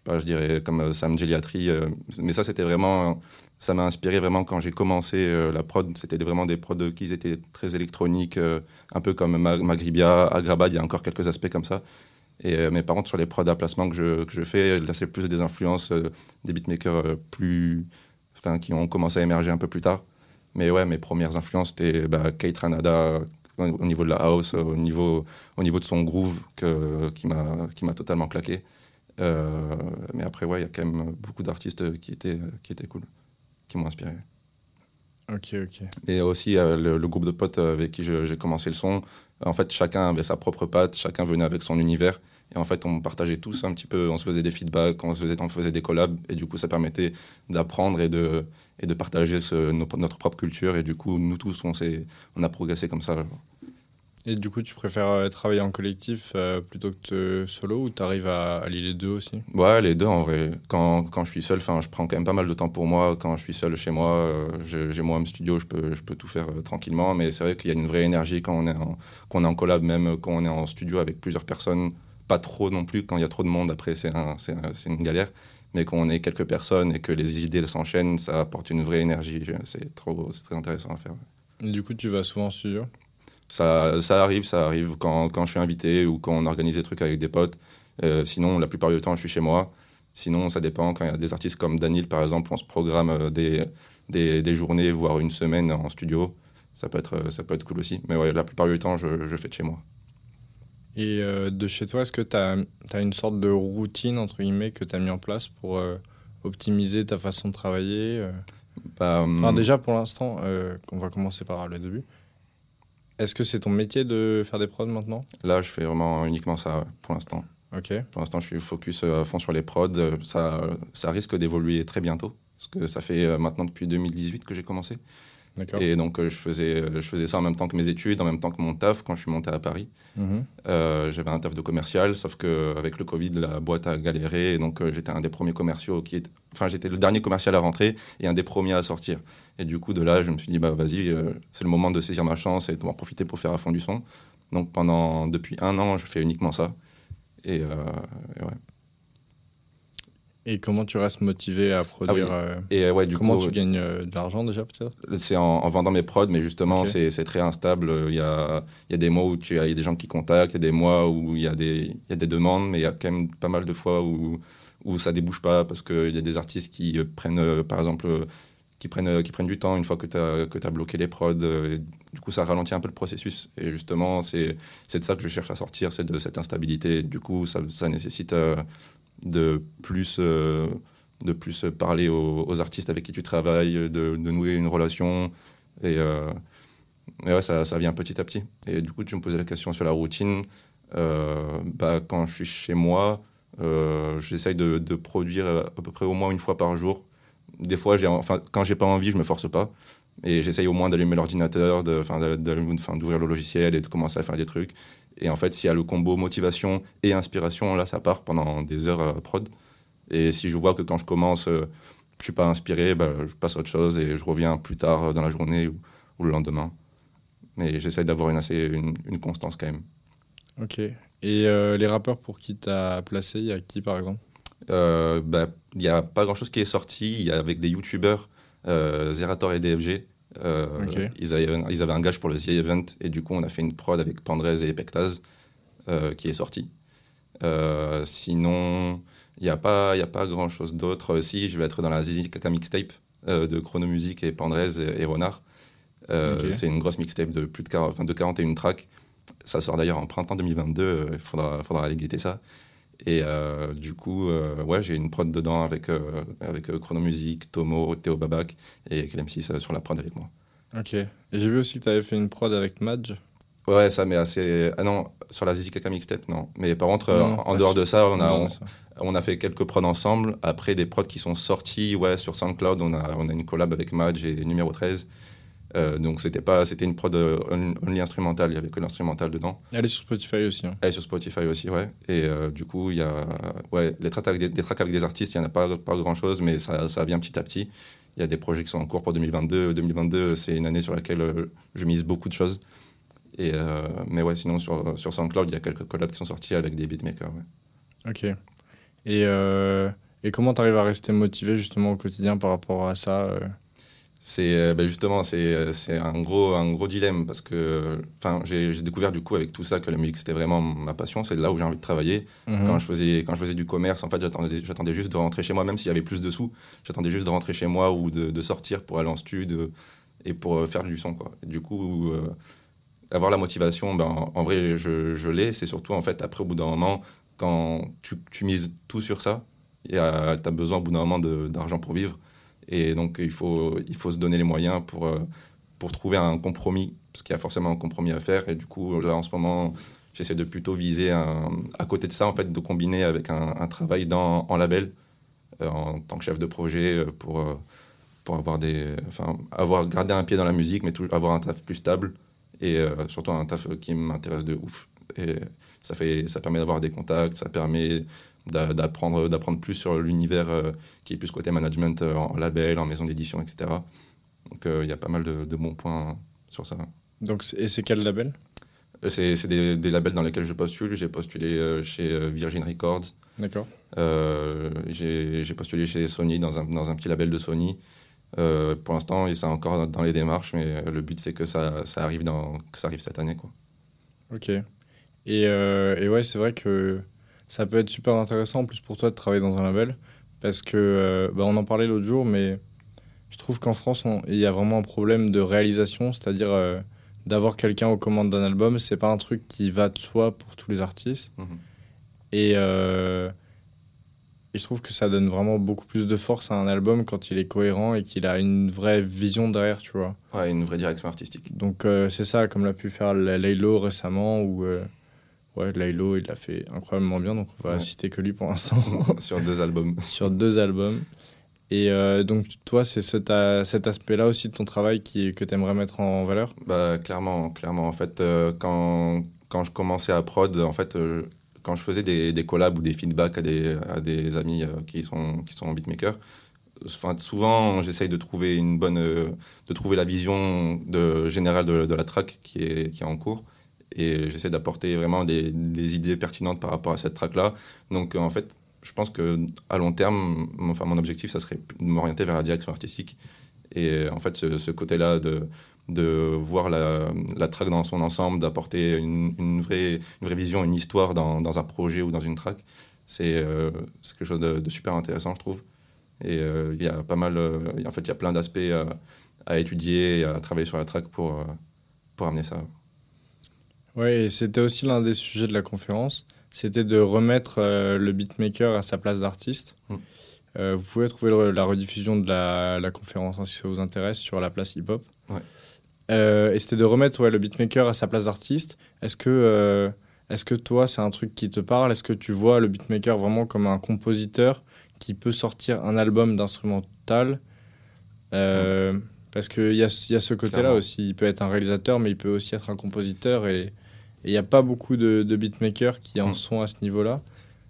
je je dirais comme euh, Sam Geliatri. mais ça, c'était vraiment, ça m'a inspiré vraiment quand j'ai commencé la prod. C'était vraiment des prods qui étaient très électroniques, un peu comme Ma- Magribia, Agrabad. Il y a encore quelques aspects comme ça. Et mais par contre, sur les prods à placement que je, que je fais, là, c'est plus des influences des beatmakers plus, enfin, qui ont commencé à émerger un peu plus tard. Mais ouais, mes premières influences, c'était bah, Kate Ranada au au niveau de la house, au niveau, au niveau de son groove que, qui m'a totalement claqué. Euh, mais après, ouais, il y a quand même beaucoup d'artistes qui étaient, qui étaient cool, qui m'ont inspiré. Ok ok. Et aussi euh, le, le groupe de potes avec qui j'ai commencé le son. En fait, chacun avait sa propre patte, chacun venait avec son univers. Et en fait, on partageait tous un petit peu, on se faisait des feedbacks, on se faisait, on faisait des collabs. Et du coup, ça permettait d'apprendre et de, et de partager ce- nos- notre propre culture. Et du coup, nous tous, on, on a progressé comme ça. Et du coup, tu préfères euh, travailler en collectif euh, plutôt que solo ou tu arrives à allier les deux aussi? Ouais, les deux en vrai. Quand, quand je suis seul, je prends quand même pas mal de temps pour moi. Quand je suis seul chez moi, euh, j'ai mon home studio, je peux, je peux tout faire euh, tranquillement. Mais c'est vrai qu'il y a une vraie énergie quand on est en, quand on est en collab, même quand on est en studio avec plusieurs personnes. Pas trop non plus. Quand il y a trop de monde, après, c'est un- une galère. Mais quand on est quelques personnes et que les idées s'enchaînent, ça apporte une vraie énergie. C'est trop, c'est très intéressant à faire. Du coup, tu vas souvent en studio? Ça, ça arrive, ça arrive quand, quand je suis invité ou quand on organise des trucs avec des potes. Euh, sinon, la plupart du temps, je suis chez moi. Sinon, ça dépend. Quand il y a des artistes comme Daniel, par exemple, on se programme euh, des, des, des journées, voire une semaine en studio. Ça peut être, ça peut être cool aussi. Mais ouais, la plupart du temps, je, je fais de chez moi. Et euh, de chez toi, est-ce que tu as, une sorte de routine, entre guillemets, que tu as mis en place pour euh, optimiser ta façon de travailler euh? Bah, hum, Alors déjà, pour l'instant, on va commencer par le début. Est-ce que c'est ton métier de faire des prods maintenant? Là, je fais vraiment uniquement ça pour l'instant. Ok. Pour l'instant, je suis focus à fond sur les prods. Ça, ça risque d'évoluer très bientôt. Parce que ça fait maintenant depuis 2018 que j'ai commencé. Et donc, euh, je faisais, euh, je faisais ça en même temps que mes études, en même temps que mon taf quand je suis monté à Paris. Mhm. Euh, j'avais un taf de commercial, sauf qu'avec le Covid, la boîte a galéré. Et donc, euh, j'étais un des premiers commerciaux qui est... Enfin, j'étais le dernier commercial à rentrer et un des premiers à sortir. Et du coup, de là, je me suis dit, bah, vas-y, euh, c'est le moment de saisir ma chance et de en profiter pour faire à fond du son. Donc, pendant, depuis un an, je fais uniquement ça. Et, et ouais. Et comment tu restes motivé à produire Ah euh, Et euh, ouais, du Comment coup, tu gagnes euh, de l'argent déjà peut-être? C'est en, en vendant mes prods, mais justement, c'est très instable. Il y a, il y a des mois où il y a des gens qui contactent, il y a des mois où il y a des, il y a des demandes, mais il y a quand même pas mal de fois où, où ça débouche pas parce qu'il y a des artistes qui euh, prennent, euh, par exemple, euh, qui prennent, euh, qui prennent du temps une fois que tu as, que as bloqué les prods. euh, du coup, ça ralentit un peu le processus. Et justement, c'est c'est de ça que je cherche à sortir, c'est de cette instabilité. Du coup, ça, ça nécessite euh, de plus. euh, de plus parler aux, artistes avec qui tu travailles, de, nouer une relation. Et, euh, et ouais, ça, ça vient petit à petit. Et du coup, tu me posais la question sur la routine. Euh, bah, quand je suis chez moi, j'essaye de, produire à peu près au moins une fois par jour. Des fois, enfin, quand j'ai pas envie, je me force pas. Et j'essaye au moins d'allumer l'ordinateur, d'ouvrir le logiciel et de commencer à faire des trucs. Et en fait, s'il y a le combo motivation et inspiration, là, ça part pendant des heures à prod. Et si je vois que quand je commence, euh, je suis pas inspiré, bah, je passe à autre chose et je reviens plus tard euh, dans la journée ou, ou le lendemain. Mais j'essaie d'avoir une, assez, une, une constance quand même. Ok. Et euh, les rappeurs pour qui t'as placé, il y a qui par exemple? Euh, bah, Il n'y a pas grand-chose qui est sorti. Il y a avec des youtubeurs, euh, Zerator et DFG. Euh, ils, avaient, ils avaient un gage pour le The Event et du coup on a fait une prod avec Pandrez et Pectaz euh, qui est sorti. Euh, sinon, il n'y a pas, y a pas grand-chose d'autre. Euh, Si, je vais être dans la Zizi Kaka mixtape de Chronomusique et Pandrez et, et Renard. C'est une grosse mixtape de plus de 40, enfin, de 41 tracks. Ça sort d'ailleurs en printemps 2022. euh, Il faudra, faudra aller guetter ça. Et euh, du coup, euh, ouais, j'ai une prod dedans avec, euh, avec euh, Chronomusique, Tomo, Théo Babac et Clem6 sur la prod avec moi. Ok. Et j'ai vu aussi que t'avais fait une prod avec Madge. Ouais, ça, mais assez. Ah non, sur la Zizi Kaka mixtape, non. Mais par contre, euh, Non, en dehors de ça, on a, on a fait quelques prods ensemble. Après, des prods qui sont sortis ouais, sur SoundCloud, on a, on a une collab avec Madge et Numéro 13. Euh, donc, c'était pas, c'était une prod euh, on- only instrumentale, il y avait que l'instrumental dedans. Elle est sur Spotify aussi. hein. Elle est sur Spotify aussi, ouais. Et euh, du coup, il y a ouais, les tracks avec des, des tracks avec des artistes, il n'y en a pas, pas grand-chose, mais ça, ça vient petit à petit. Il y a des projets qui sont en cours pour 2022. 2022, c'est une année sur laquelle je mise beaucoup de choses. Et, euh, mais ouais, sinon, sur, sur SoundCloud, il y a quelques collabs qui sont sortis avec des beatmakers. ouais. Ok. Et, et comment t'arrives à rester motivé justement au quotidien par rapport à ça C'est euh, ben justement c'est euh, c'est un gros un gros dilemme parce que enfin j'ai j'ai découvert du coup avec tout ça que la musique c'était vraiment ma passion, c'est là où j'ai envie de travailler. Mhm. Quand je faisais quand je faisais du commerce, en fait, j'attendais j'attendais juste de rentrer chez moi même s'il y avait plus de sous, j'attendais juste de rentrer chez moi ou de, de sortir pour aller en stud et pour euh, faire du son quoi. Et du coup euh, avoir la motivation ben en, en vrai je, je l'ai, c'est surtout en fait après au bout d'un moment quand tu, tu mises tout sur ça, tu as besoin au bout d'un moment de- d'argent pour vivre. Et donc, il faut, il faut se donner les moyens pour, euh, pour trouver un compromis, parce qu'il y a forcément un compromis à faire. Et du coup, là, en ce moment, j'essaie de plutôt viser un, à côté de ça, en fait, de combiner avec un, travail dans, en label, euh, en tant que chef de projet, euh, pour, pour avoir des, enfin, avoir gardé un pied dans la musique, mais toujours avoir un taf plus stable et surtout un taf qui m'intéresse de ouf. Et ça fait, ça permet d'avoir des contacts, ça permet d'apprendre, d'apprendre plus sur l'univers euh, qui est plus côté management euh, en label, en maison d'édition, etc. Donc euh, il y a pas mal de, de bons points sur ça. Donc, et c'est quel label? C'est c'est des, des labels dans lesquels je postule. J'ai postulé chez Virgin Records. D'accord. Euh, J'ai j'ai postulé chez Sony dans un, dans un petit label de Sony. Euh, pour l'instant, et c'est encore dans les démarches, mais le but c'est que ça, ça arrive dans, que ça arrive cette année, quoi. Ok. Et, euh, et ouais, c'est vrai que ça peut être super intéressant en plus pour toi de travailler dans un label parce que euh, bah, on en parlait l'autre jour, mais je trouve qu'en France, il y a vraiment un problème de réalisation, c'est-à-dire euh, d'avoir quelqu'un aux commandes d'un album, c'est pas un truc qui va de soi pour tous les artistes. Mhm. Et, euh, et je trouve que ça donne vraiment beaucoup plus de force à un album quand il est cohérent et qu'il a une vraie vision derrière, tu vois. Ouais, une vraie direction artistique. Donc c'est ça, comme l'a pu faire la- Laylo récemment, euh, ouais, il l'a fait incroyablement bien, donc on va Ouais. citer que lui pour l'instant, sur deux albums. sur deux albums. Et euh, donc toi, c'est ce, cet aspect-là aussi de ton travail qui, que tu aimerais mettre en valeur? Bah, clairement, clairement. En fait, euh, quand, quand je commençais à prod, en fait, euh, quand je faisais des, des collabs ou des feedbacks à des, à des amis qui, sont, qui sont beatmakers, enfin, souvent, j'essaye de trouver une bonne, euh, de trouver la vision de, générale de, de la track qui est, qui est en cours. Et j'essaie d'apporter vraiment des, idées pertinentes par rapport à cette track-là. Donc, euh, en fait, je pense que à long terme, mon- enfin, mon objectif, ça serait de m'orienter vers la direction artistique. Et euh, en fait, ce, côté-là de, de voir la, la track dans son ensemble, d'apporter une, vraie, une vraie vision, une histoire dans, dans un projet ou dans une track, c'est euh, quelque chose de, super intéressant, je trouve. Et euh, il y a pas mal, en fait, il y a plein d'aspects à, étudier et à travailler sur la track pour, pour amener ça. Et c'était aussi l'un des sujets de la conférence, c'était de remettre euh, le beatmaker à sa place d'artiste. Mm. Euh, vous pouvez trouver le- la rediffusion de la, la conférence hein, si ça vous intéresse sur la place hip-hop. Ouais. Euh, et c'était de remettre ouais, le beatmaker à sa place d'artiste. Est-ce que, est-ce que toi, c'est un truc qui te parle? Est-ce que tu vois le beatmaker vraiment comme un compositeur qui peut sortir un album d'instrumental? Parce qu'il y a, y a ce côté-là aussi. Il peut être un réalisateur, mais il peut aussi être un compositeur. Et il n'y a pas beaucoup de, de beatmakers qui en Mm. sont à ce niveau-là.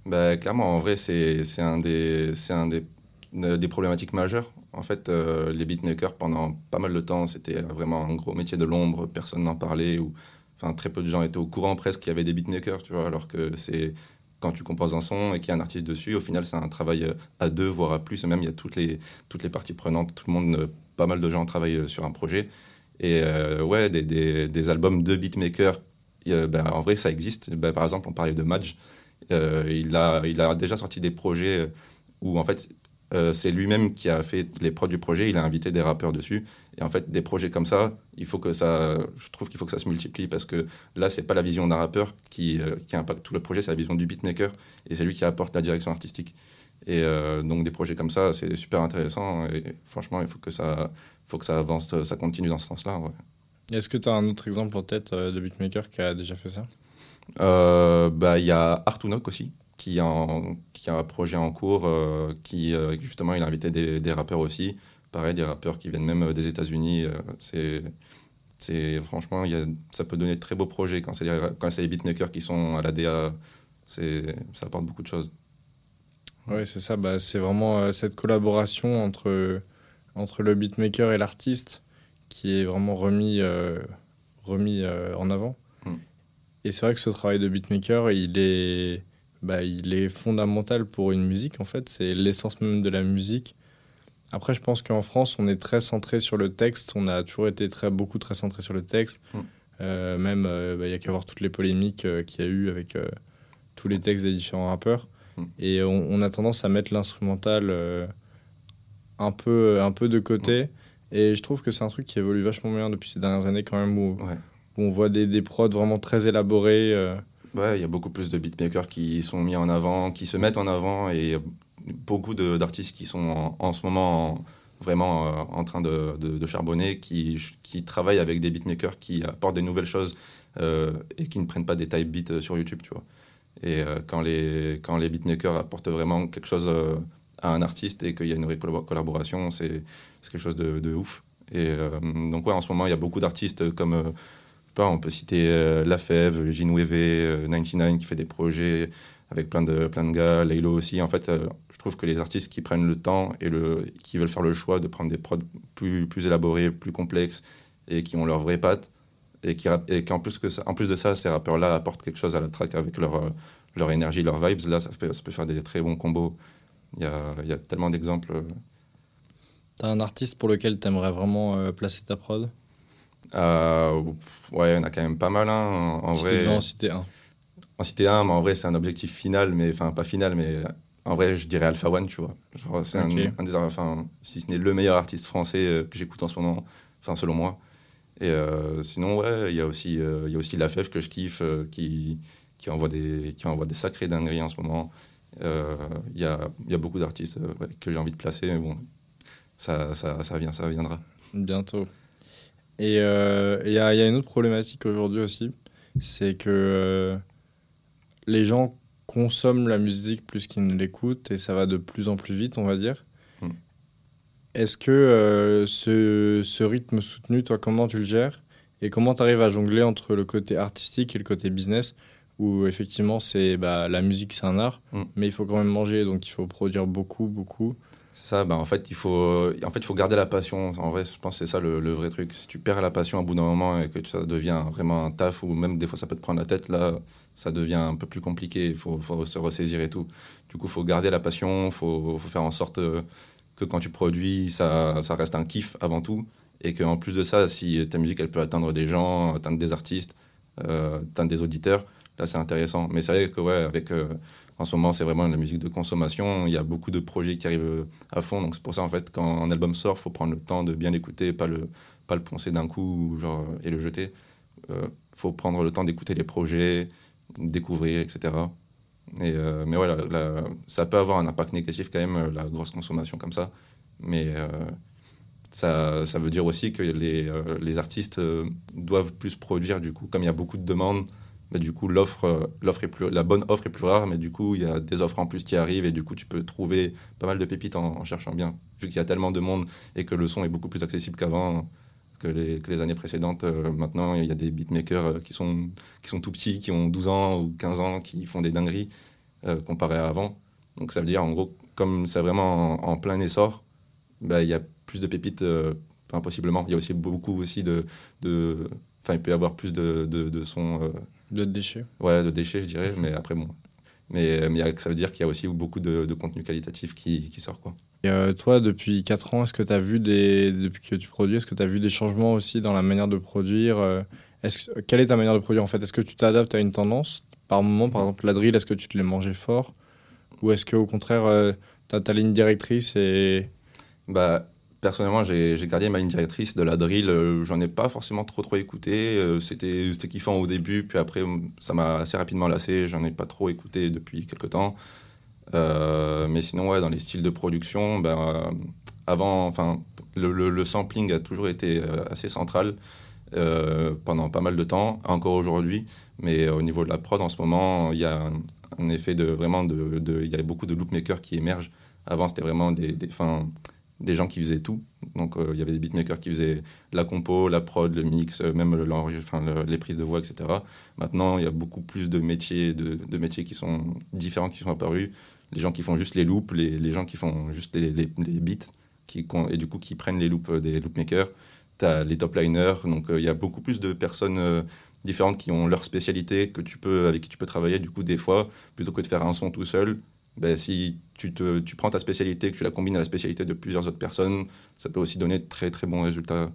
Bah, clairement, en vrai, c'est un, des, un des, euh, des problématiques majeures. En fait, euh, les beatmakers, pendant pas mal de temps, c'était vraiment un gros métier de l'ombre, personne n'en parlait, ou enfin, très peu de gens étaient au courant presque qu'il y avait des beatmakers, tu vois, alors que c'est quand tu composes un son et qu'il y a un artiste dessus, au final, c'est un travail euh, à deux, voire à plus, et même il y a toutes les, toutes les parties prenantes, tout le monde, pas mal de gens travaillent sur un projet. Et euh, ouais, des, des, des albums de beatmakers, euh, ben, en vrai, ça existe. Ben, par exemple, on parlait de Madge. Euh, il, a, déjà sorti des projets où en fait euh, c'est lui-même qui a fait les prods du projet, il a invité des rappeurs dessus. Et en fait, des projets comme ça, il faut que ça, je trouve qu'il faut que ça se multiplie parce que là, c'est pas la vision d'un rappeur qui, euh, impacte tout le projet, c'est la vision du beatmaker et c'est lui qui apporte la direction artistique. Et euh, donc des projets comme ça, c'est super intéressant et franchement, il faut que ça, avance, ça continue dans ce sens-là. Est-ce que tu as un autre exemple en tête euh, de beatmaker qui a déjà fait ça? Euh, bah, il y a Artunok aussi, qui, a un projet en cours, euh, qui euh, justement, il a invité des, des rappeurs aussi. Pareil, des rappeurs qui viennent même des États-Unis. euh, c'est, c'est franchement, y a, ça peut donner de très beaux projets quand c'est les, quand c'est les beatmakers qui sont à la DA. C'est, ça apporte beaucoup de choses. Oui, c'est ça. Bah, c'est vraiment cette collaboration entre, entre le beatmaker et l'artiste qui est vraiment remis, euh, remis euh, en avant. Mm. Et c'est vrai que ce travail de beatmaker, il est, bah, il est fondamental pour une musique, en fait. C'est l'essence même de la musique. Après, je pense qu'en France, on est très centré sur le texte. On a toujours été très, beaucoup très centré sur le texte. Mm. Euh, même, euh, bah, il y a qu'à voir toutes les polémiques euh, qu'il y a eu avec euh, tous les textes des différents rappeurs. Mm. Et on, on a tendance à mettre l'instrumental euh, un, peu, un peu de côté. Et je trouve que c'est un truc qui évolue vachement bien depuis ces dernières années, quand même, où, Ouais. où on voit des, des prods vraiment très élaborés. euh. Ouais, il y a beaucoup plus de beatmakers qui sont mis en avant, qui se mettent en avant, et beaucoup d'artistes qui sont en, en ce moment en- vraiment euh, en train de, de- de charbonner, qui, qui travaillent avec des beatmakers qui apportent des nouvelles choses euh, et qui ne prennent pas des type beats euh, sur YouTube, tu vois. Et quand, les, quand les beatmakers apportent vraiment quelque chose à un artiste et qu'il y a une vraie collab- collaboration, c'est quelque chose de, ouf. Et euh, donc, ouais, en ce moment, il y a beaucoup d'artistes comme, euh, on peut citer euh, La Fève, euh, 99 qui fait des projets avec plein de, plein de gars, Laylo aussi. En fait, euh, je trouve que les artistes qui prennent le temps et le, qui veulent faire le choix de prendre des prods plus, plus élaborés, plus complexes et qui ont leur vraie patte et qui et qu'en plus, plus de ça, ces rappeurs-là apportent quelque chose à la track avec leur, leur énergie, leurs vibes, là, ça peut, ça peut faire des très bons combos. Il y a, il y a tellement d'exemples. T'as un artiste pour lequel t'aimerais vraiment euh, placer ta prod? Euh, ouais, il y en a quand même pas mal. hein. En, en vrai, en citer un. en citer un, mais en vrai, c'est un objectif final, mais enfin, pas final, mais en vrai, je dirais Alpha One, tu vois. C'est un- des, enfin, si ce n'est le meilleur artiste français euh, que j'écoute en ce moment, enfin, selon moi. Et euh, sinon, ouais, il y a aussi, il y a aussi La Fève que je kiffe, qui, qui, envoie des, qui envoie des sacrées dingueries en ce moment. Euh, Il y, a, y a beaucoup d'artistes euh, ouais, que j'ai envie de placer, mais bon, ça, ça, ça, vient, ça viendra. Bientôt. Et euh, il y, a, il y a une autre problématique aujourd'hui aussi, c'est que euh, les gens consomment la musique plus qu'ils ne l'écoutent et ça va de plus en plus vite, on va dire. Hmm. Est-ce que euh, ce, ce rythme soutenu, toi, comment tu le gères? Et comment tu arrives à jongler entre le côté artistique et le côté business? Où effectivement c'est bah, la musique c'est un art, Hmm. mais il faut quand même manger, donc il faut produire beaucoup, beaucoup. C'est ça, bah en fait, il faut, en fait, il faut garder la passion. En vrai, je pense que c'est ça le, le vrai truc. Si tu perds la passion au bout d'un moment et que ça devient vraiment un taf, ou même des fois ça peut te prendre la tête, là, ça devient un peu plus compliqué. Il faut, faut se ressaisir et tout. Du coup, il faut garder la passion, il faut, faut faire en sorte euh, que quand tu produis, ça, ça reste un kiff avant tout. Et qu'en plus de ça, si ta musique, elle peut atteindre des gens, atteindre des artistes, euh, atteindre des auditeurs, là, c'est intéressant. Mais c'est vrai que, ouais, avec. euh, en ce moment, c'est vraiment la musique de consommation. Il y a beaucoup de projets qui arrivent euh, à fond. Donc, c'est pour ça, en fait, quand un album sort, faut prendre le temps de bien l'écouter, pas le, pas le poncer d'un coup genre, euh, et le jeter. Faut prendre le temps d'écouter les projets, découvrir, etc. Et, mais voilà, ça peut avoir un impact négatif quand même, la grosse consommation comme ça. Mais ça, ça veut dire aussi que les, les artistes doivent plus produire, du coup. Comme il y a beaucoup de demandes, bah, du coup, l'offre, euh, l'offre est plus, la bonne offre est plus rare, mais du coup, il y a des offres en plus qui arrivent et du coup, tu peux trouver pas mal de pépites en, cherchant bien. Vu qu'il y a tellement de monde et que le son est beaucoup plus accessible qu'avant, que les, que les années précédentes, euh, maintenant, il y a des beatmakers euh, qui sont, qui sont tout petits, qui ont 12 ans ou 15 ans, qui font des dingueries euh, comparé à avant. Donc, ça veut dire, en gros, comme c'est vraiment en, plein essor, bah, il y a plus de pépites, euh, enfin, possiblement. Il y a aussi beaucoup aussi de. Enfin, il peut y avoir plus de, de, sons, De déchets. ouais, de déchets, je dirais, mais après, bon. Mais, mais ça veut dire qu'il y a aussi beaucoup de, de contenu qualitatif qui, qui sort, quoi. Et euh, toi, depuis 4 ans, est-ce que tu as vu des. Depuis que tu produis, est-ce que tu as vu des changements aussi dans la manière de produire euh, est-ce, Quelle est ta manière de produire en fait? Est-ce que tu t'adaptes à une tendance Par moment, par exemple, la drill, est-ce que tu te l'es mangé fort? Ou est-ce qu'au contraire, tu as ta ligne directrice et. Bah, personnellement, j'ai gardé ma ligne directrice de la drill. euh, J'en ai pas forcément trop trop écouté. euh, C'était kiffant au début, puis après, ça m'a assez rapidement lassé. J'en ai pas trop écouté depuis quelques temps. Euh, mais sinon, ouais, dans les styles de production, ben, avant, enfin, le, le- sampling a toujours été assez central pendant pas mal de temps, encore aujourd'hui. Mais au niveau de la prod, en ce moment, il y a un, effet de vraiment de, il y a beaucoup de loopmakers qui émergent. Avant, c'était vraiment des, des, enfin, des gens qui faisaient tout. Donc, euh, il y avait des beatmakers qui faisaient la compo, la prod, le mix, euh, même le- les prises de voix, etc. Maintenant, il y a beaucoup plus de métiers, de, métiers qui sont différents, qui sont apparus. Les gens qui font juste les loops, les, gens qui font juste les, beats, et du coup qui prennent les loops euh, des loopmakers. Tu as les top liners, donc il y a beaucoup plus de personnes différentes qui ont leur spécialité que tu peux, avec qui tu peux travailler. Du coup, des fois, plutôt que de faire un son tout seul, ben, si tu, te, tu prends ta spécialité, que tu la combines à la spécialité de plusieurs autres personnes, ça peut aussi donner de très très bons résultats.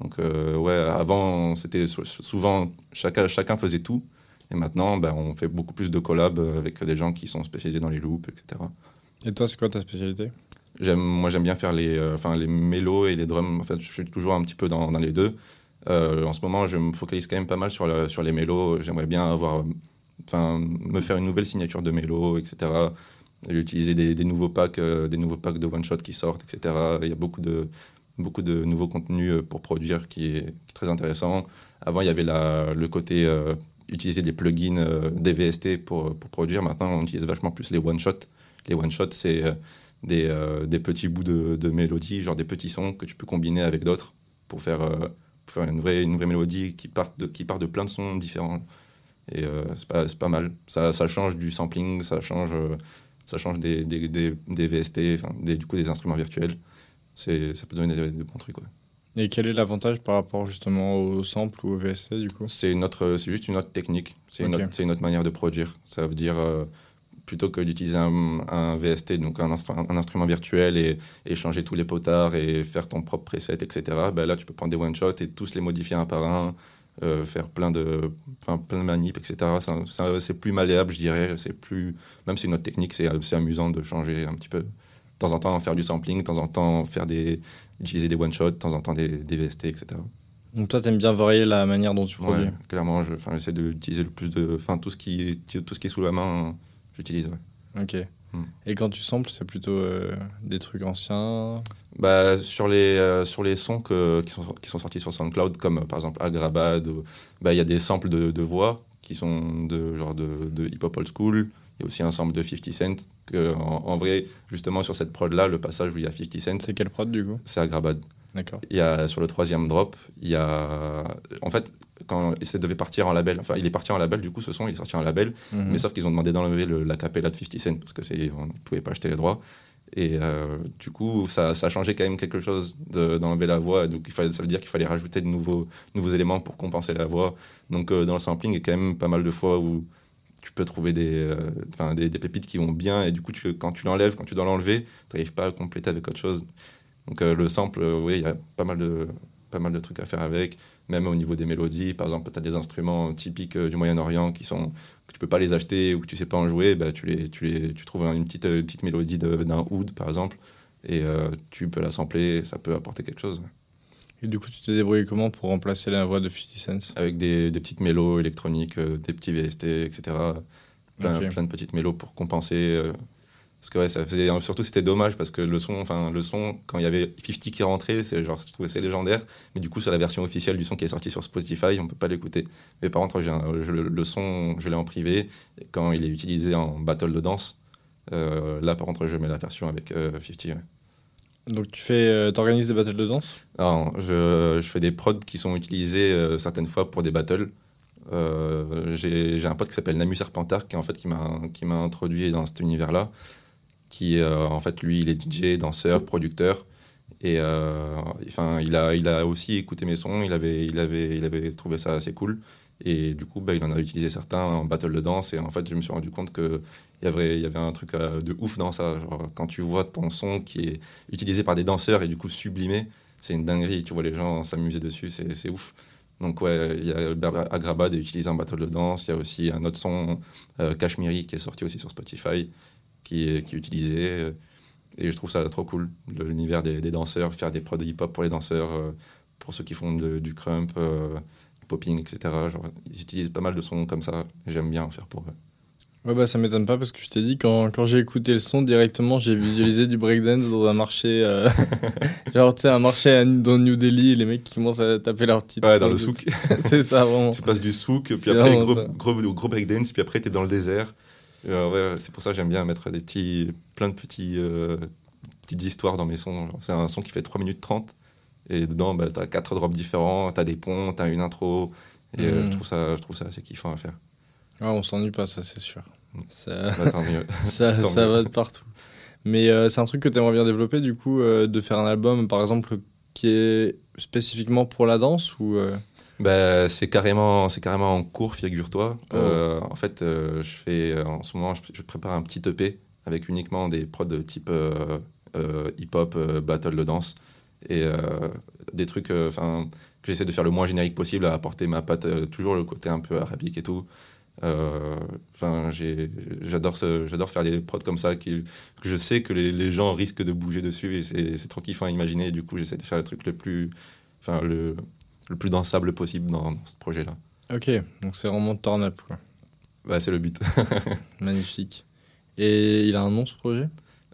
Donc euh, ouais, avant, c'était sou- souvent, chacun, chacun faisait tout. Et maintenant, ben, on fait beaucoup plus de collabs avec des gens qui sont spécialisés dans les loops, etc. Et toi, c'est quoi ta spécialité? Moi, j'aime bien faire les, euh, enfin, les mélos et les drums. En fait, je suis toujours un petit peu dans, dans les deux. Euh, en ce moment, je me focalise quand même pas mal sur, le- sur les mélos. J'aimerais bien avoir, enfin, me faire une nouvelle signature de mélos, etc. Utiliser des, nouveaux packs, euh, des nouveaux packs de one shot qui sortent, etc. Il y a beaucoup de, beaucoup de nouveaux contenus euh, pour produire qui est, très intéressant. Avant, il y avait le côté euh, utiliser des plugins, euh, des VST pour, pour produire. Maintenant, on utilise vachement plus les one-shots. Les one-shots, c'est euh, des, des petits bouts de, de mélodie, genre des petits sons que tu peux combiner avec d'autres pour faire, une, vraie, une vraie mélodie qui part, de, qui part de plein de sons différents. Et c'est pas, c'est pas mal. Ça, ça change du sampling, ça change, ça change des, des, des, des VST, des, du coup des instruments virtuels. C'est, ça peut donner des, bons trucs. ouais. Et quel est l'avantage par rapport justement au sample ou au VST du coup? C'est juste une autre technique. C'est une, autre- c'est une autre manière de produire. Ça veut dire euh, plutôt que d'utiliser un, un VST, donc un, instru- un instrument virtuel et, et changer tous les potards et faire ton propre preset, etc. Ben là, tu peux prendre des one shots et tous les modifier un par un, euh, faire plein de, plein de manips, etc. C'est plus malléable, je dirais. C'est plus, même si une autre technique, c'est amusant de changer un petit peu. De temps en temps, faire du sampling, de temps en temps, faire des, utiliser des one shots, de temps en temps des, des VST, etc. Donc toi, t'aimes bien varier la manière dont tu produis. Ouais, clairement, je- j'essaie d'utiliser le plus de. Enfin, tout, ce qui, tout ce qui est sous la main, j'utilise. Ouais. Ok. Hmm. Et quand tu samples, c'est plutôt euh, des trucs anciens. Bah, sur, les, euh, sur les sons que, qui, sont, qui sont sortis sur SoundCloud, comme euh, par exemple Agrabad, bah, il y a des samples de, de voix qui sont de genre de, de hip-hop old school. Il y a aussi un sample de 50 Cent. Que, en, en vrai, justement, sur cette prod-là, le passage où il y a 50 Cent, C'est quelle prod du coup? C'est Agrabad. Il y a sur le troisième drop, il y a. En fait, quand ça devait partir en label, enfin, il est parti en label, du coup, ce son, il est sorti en label. Mhm. Mais sauf qu'ils ont demandé d'enlever le- la capella de 50 Cent parce que c'est on ne pouvait pas acheter les droits. Et euh, du coup, ça, ça a changé quand même quelque chose de- d'enlever la voix. Donc il fallait, ça veut dire qu'il fallait rajouter de nouveaux, nouveaux éléments pour compenser la voix. Donc euh, dans le sampling, il y a quand même pas mal de fois où tu peux trouver des, euh, enfin, des, des pépites qui vont bien. Et du coup, tu, quand tu l'enlèves, quand tu dois l'enlever, tu n'arrives pas à compléter avec autre chose. Donc euh, le sample, euh, oui, il y a pas mal, de, pas mal de trucs à faire avec. Même au niveau des mélodies, par exemple, tu as des instruments typiques euh, du Moyen-Orient qui sont que tu peux pas les acheter ou que tu sais pas en jouer, bah, tu, les, tu, les, tu trouves une petite, une petite mélodie d'un oud, par exemple, et tu peux la sampler, ça peut apporter quelque chose. Et du coup, tu t'es débrouillé comment pour remplacer la voix de 50 Cent? Avec des, des petites mélos électroniques, euh, des petits VST, etc. Plein, plein de petites mélos pour compenser. euh, parce que ouais, ça faisait, surtout c'était dommage parce que le son, enfin le son, quand il y avait 50 qui rentrait, c'est genre je trouvais c'est légendaire. Mais du coup sur la version officielle du son qui est sorti sur Spotify, on peut pas l'écouter. Mais par contre, j'ai un- je- le, le son, je l'ai en privé. Et quand il est utilisé en battle de danse, euh, là par contre, je mets la version avec euh, 50. ouais. Donc tu fais, euh, t'organises des battles de danse? Alors, je, je fais des prods qui sont utilisés euh, certaines fois pour des battles. Euh, J'ai un pote qui s'appelle Namu Serpentard qui, en fait, qui m'a qui m'a introduit dans cet univers-là. Qui, euh, en fait, lui, il est DJ, danseur, producteur. Et euh, enfin, il, a, il a aussi écouté mes sons, il avait, il, avait, il avait trouvé ça assez cool. Et du coup, bah, il en a utilisé certains en battle de danse. Et en fait, je me suis rendu compte avait, il y avait un truc euh, de ouf dans ça. Genre, quand tu vois ton son qui est utilisé par des danseurs et du coup sublimé, c'est une dinguerie. Tu vois les gens s'amuser dessus, c'est ouf. Donc, ouais, il y a Agrabad est utilisé en battle de danse. Il y a aussi un autre son, Kashmiri, qui est sorti aussi sur Spotify, qui est, qui est utilisé. Et je trouve ça trop cool, l'univers des, des danseurs, faire des prods hip-hop pour les danseurs, euh, pour ceux qui font de- du crump, euh, du popping, etc. Genre, ils utilisent pas mal de sons comme ça. J'aime bien en faire pour eux. Ouais, bah ça m'étonne pas parce que je t'ai dit, quand, quand j'ai écouté le son, directement j'ai visualisé du breakdance dans un marché. euh, genre, tu sais, un marché à- dans New Delhi les mecs qui commencent à taper leur petite. Ouais, dans le souk. C'est ça, vraiment. tu passes du souk, puis après gros, gros, gros breakdance, puis après t'es dans le désert. Euh, ouais, c'est pour ça que j'aime bien mettre des petits, plein de petits, euh, petites histoires dans mes sons. C'est un son qui fait 3 minutes 30. Et dedans, bah, t'as quatre drops différents, t'as des ponts, t'as une intro. Et euh, Mhm. je, trouve ça, je trouve ça assez kiffant à faire. Ouais, on s'ennuie pas, ça c'est sûr. Mm. Ça, Bah, tant mieux. ça, Tant ça mieux. va de partout. Mais c'est un truc que tu aimerais bien développer, du coup, de faire un album, par exemple, qui est spécifiquement pour la danse ou Bah, c'est carrément, c'est carrément en cours, figure-toi. Oh. Euh, en fait, euh, je fais euh, en ce moment, je, je prépare un petit EP avec uniquement des prods de type euh, hip-hop, battle de danse et des trucs, enfin, que j'essaie de faire le moins générique possible, à apporter ma patte, toujours le côté un peu arabique et tout. Enfin, j'ai- j'adore, j'adore faire des prods comme ça qui, que je sais que les, les gens risquent de bouger dessus et c'est c'est trop kiffant à imaginer. Et du coup, j'essaie de faire le truc le plus, enfin, le, le plus dansable possible dans, dans ce projet-là. Ok, donc c'est vraiment turn up, quoi. Bah, c'est le but. Magnifique. Et il a un nom, ce projet?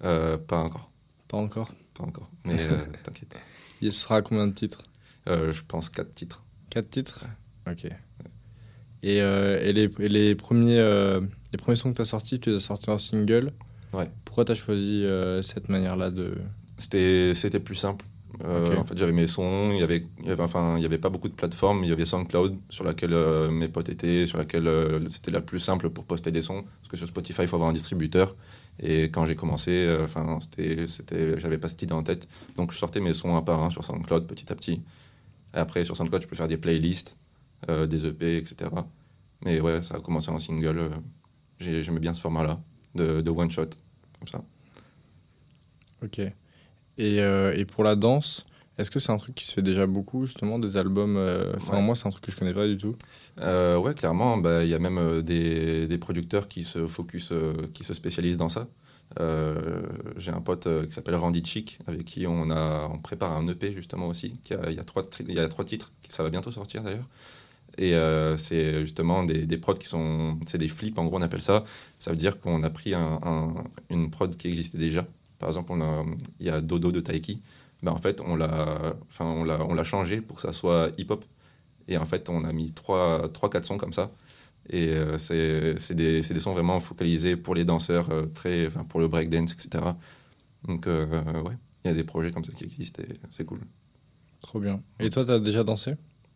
Euh, pas encore. Pas encore. pas encore. Mais euh, t'inquiète. Il sera à combien de titres? Euh, je pense quatre titres. 4 titres? Ok. Et, euh, et les, et les premiers, euh, les premiers sons que tu as sortis, tu les as sortis en single? Ouais. Pourquoi tu as choisi cette manière-là de. C'était plus simple. Euh. En fait, j'avais mes sons, il y avait, il y avait, enfin, il y avait pas beaucoup de plateformes, il y avait SoundCloud sur laquelle euh, mes potes étaient, sur laquelle euh, c'était la plus simple pour poster des sons, parce que sur Spotify, il faut avoir un distributeur. Et quand j'ai commencé, enfin, c'était, c'était, j'avais pas cette idée en tête, donc je sortais mes sons un par un sur SoundCloud petit à petit. Et après, sur SoundCloud, je peux faire des playlists, euh, des EP, etc. Mais ouais, ça a commencé en single. euh, j'ai- j'aimais bien ce format-là, de, de one shot, comme ça. Ok. Et, euh, et pour la danse, est-ce que c'est un truc qui se fait déjà beaucoup, justement, des albums euh, Enfin, Ouais. moi, c'est un truc que je connais pas du tout. Euh, ouais, clairement, bah, il y a même euh, des, des producteurs qui se focus, qui se spécialisent dans ça. J'ai un pote qui s'appelle Randy Chick, avec qui on, a, on prépare un EP justement aussi. Il y, a trois y a trois titres, ça va bientôt sortir d'ailleurs. Et euh, c'est justement des, des prods qui sont. C'est des flips, en gros, on appelle ça. Ça veut dire qu'on a pris un- un- une prod qui existait déjà. Par exemple, on a- il y a Dodo de Taiki. Ben, en fait, on l'a enfin, on l'a- on l'a changé pour que ça soit hip-hop. Et en fait, on a mis 3-4 sons comme ça. Et euh, c'est c'est des, c'est des sons vraiment focalisés pour les danseurs, euh, très, enfin, pour le breakdance, etc. Donc, euh, ouais, il y a des projets comme ça qui existent et c'est cool. Trop bien. Et toi, tu as déjà dansé?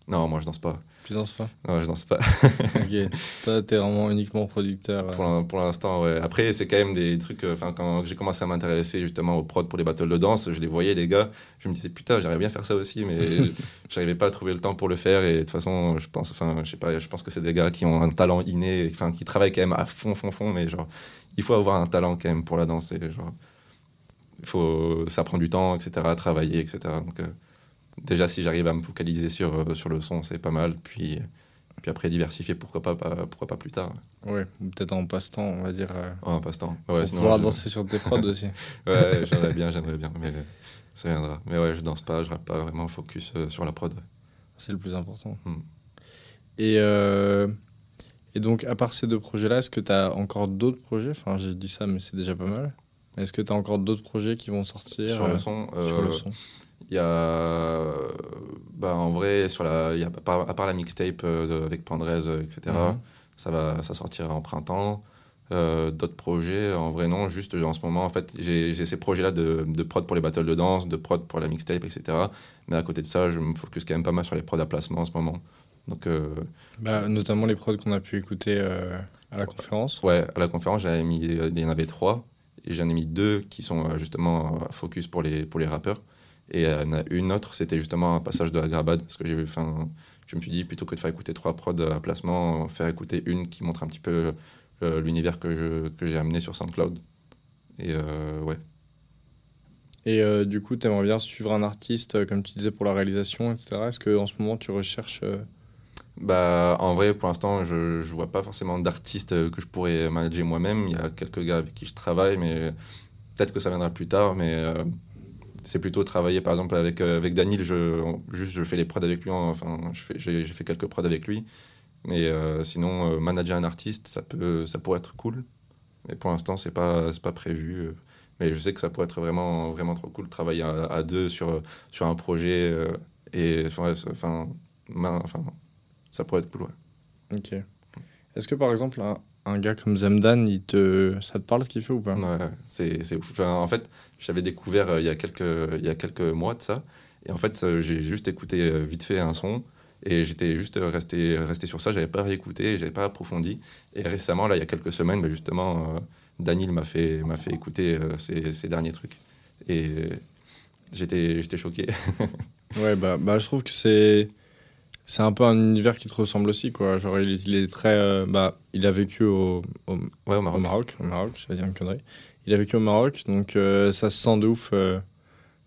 Non, moi, je danse pas. Tu danses pas? Non, je danse pas. Ok. toi, t'es vraiment uniquement producteur. euh. Pour l'in- pour l'instant, ouais. Après, c'est quand même des trucs. euh, Enfin, quand j'ai commencé à m'intéresser justement aux prods pour les battles de danse, je les voyais, les gars. Je me disais, putain, j'aimerais bien faire ça aussi, mais j'arrivais pas à trouver le temps pour le faire. Et de toute façon, je pense, enfin, je sais pas, je pense que c'est des gars qui ont un talent inné, enfin, qui travaillent quand même à fond, fond, fond. Mais genre, il faut avoir un talent quand même pour la danse. Et genre, il faut, ça prend du temps, etc., travailler, etc. Donc, euh, déjà, si j'arrive à me focaliser sur, euh, sur le son, c'est pas mal. Puis, puis après, diversifier, pourquoi pas, pas- pourquoi pas plus tard. Ouais, ou peut-être en passe-temps, on va dire. euh, un passe-temps. pour Ouais, sinon, pouvoir je- danser sur tes prods aussi. Ouais, j'aimerais bien, j'aimerais bien, mais ça viendra. Mais ouais, je danse pas, je reste pas vraiment focus euh, sur la prod. C'est le plus important. Hmm. Et, euh, et donc, à part ces deux projets-là, est-ce que tu as encore d'autres projets? Enfin, j'ai dit ça, mais c'est déjà pas mal. Est-ce que tu as encore d'autres projets qui vont sortir Sur le son, sur le son? Il y a, bah, en vrai, sur la, y a, à, part, à part la mixtape euh, avec Pandrez, euh, etc., Mhm. ça va, ça sortira en printemps. Euh, D'autres projets, en vrai non, juste en ce moment, en fait, j'ai j'ai ces projets-là de, de prod pour les battles de danse, de prod pour la mixtape, etc. Mais à côté de ça, je me focus quand même pas mal sur les prods à placement en ce moment. Donc, euh, Bah, Notamment les prods qu'on a pu écouter euh, à la conférence. Ouais, à la conférence, j'avais mis, il y en avait trois, et j'en ai mis deux qui sont justement focus pour les, pour les rappeurs. Et euh, une autre, c'était justement un passage de Agrabad, parce que j'ai vu, enfin, je me suis dit, plutôt que de faire écouter trois prods à placement, faire écouter une qui montre un petit peu euh, l'univers que je- que j'ai amené sur SoundCloud. Et euh, ouais. Et euh, du coup, tu aimerais bien suivre un artiste, euh, comme tu disais, pour la réalisation, etc. Est-ce qu'en ce moment, tu recherches. euh, Bah, en vrai, pour l'instant, je ne vois pas forcément d'artistes euh, que je pourrais manager moi-même. Il y a quelques gars avec qui je travaille, mais peut-être que ça viendra plus tard. Mais euh, c'est plutôt travailler, par exemple, avec, euh, avec Daniel. Je, juste, je fais les prods avec lui. Enfin, je fais- j'ai fait quelques prods avec lui. Mais euh, sinon, euh, manager un artiste, ça, peut, ça pourrait être cool. Mais pour l'instant, ce n'est pas, c'est pas prévu. Mais je sais que ça pourrait être vraiment, vraiment trop cool de travailler à, deux sur, sur un projet. et enfin, c'est- enfin, enfin, ça pourrait être cool, ouais. Ok. Est-ce que par exemple, un, un gars comme Zemdan, il te... ça te parle ce qu'il fait ou pas? Ouais, c'est ouf. Enfin, en fait, j'avais découvert euh, il, y a quelques, il y a quelques mois de ça. Et en fait, euh, j'ai juste écouté euh, vite fait un son. Et j'étais juste resté, resté sur ça. J'avais pas réécouté, j'avais pas approfondi. Et récemment, là, il y a quelques semaines, bah, justement, Daniel m'a fait, écouter ces, ces derniers trucs. Et j'étais j'étais choqué. Ouais, bah, bah je trouve que c'est c'est un peu un univers qui te ressemble aussi, quoi. Genre, il, est- il est très. euh, bah, il a vécu au, au, ouais, au au Maroc. Maroc. Au Maroc, j'allais dire une connerie. Il a vécu au Maroc, donc euh, ça se sent de ouf euh,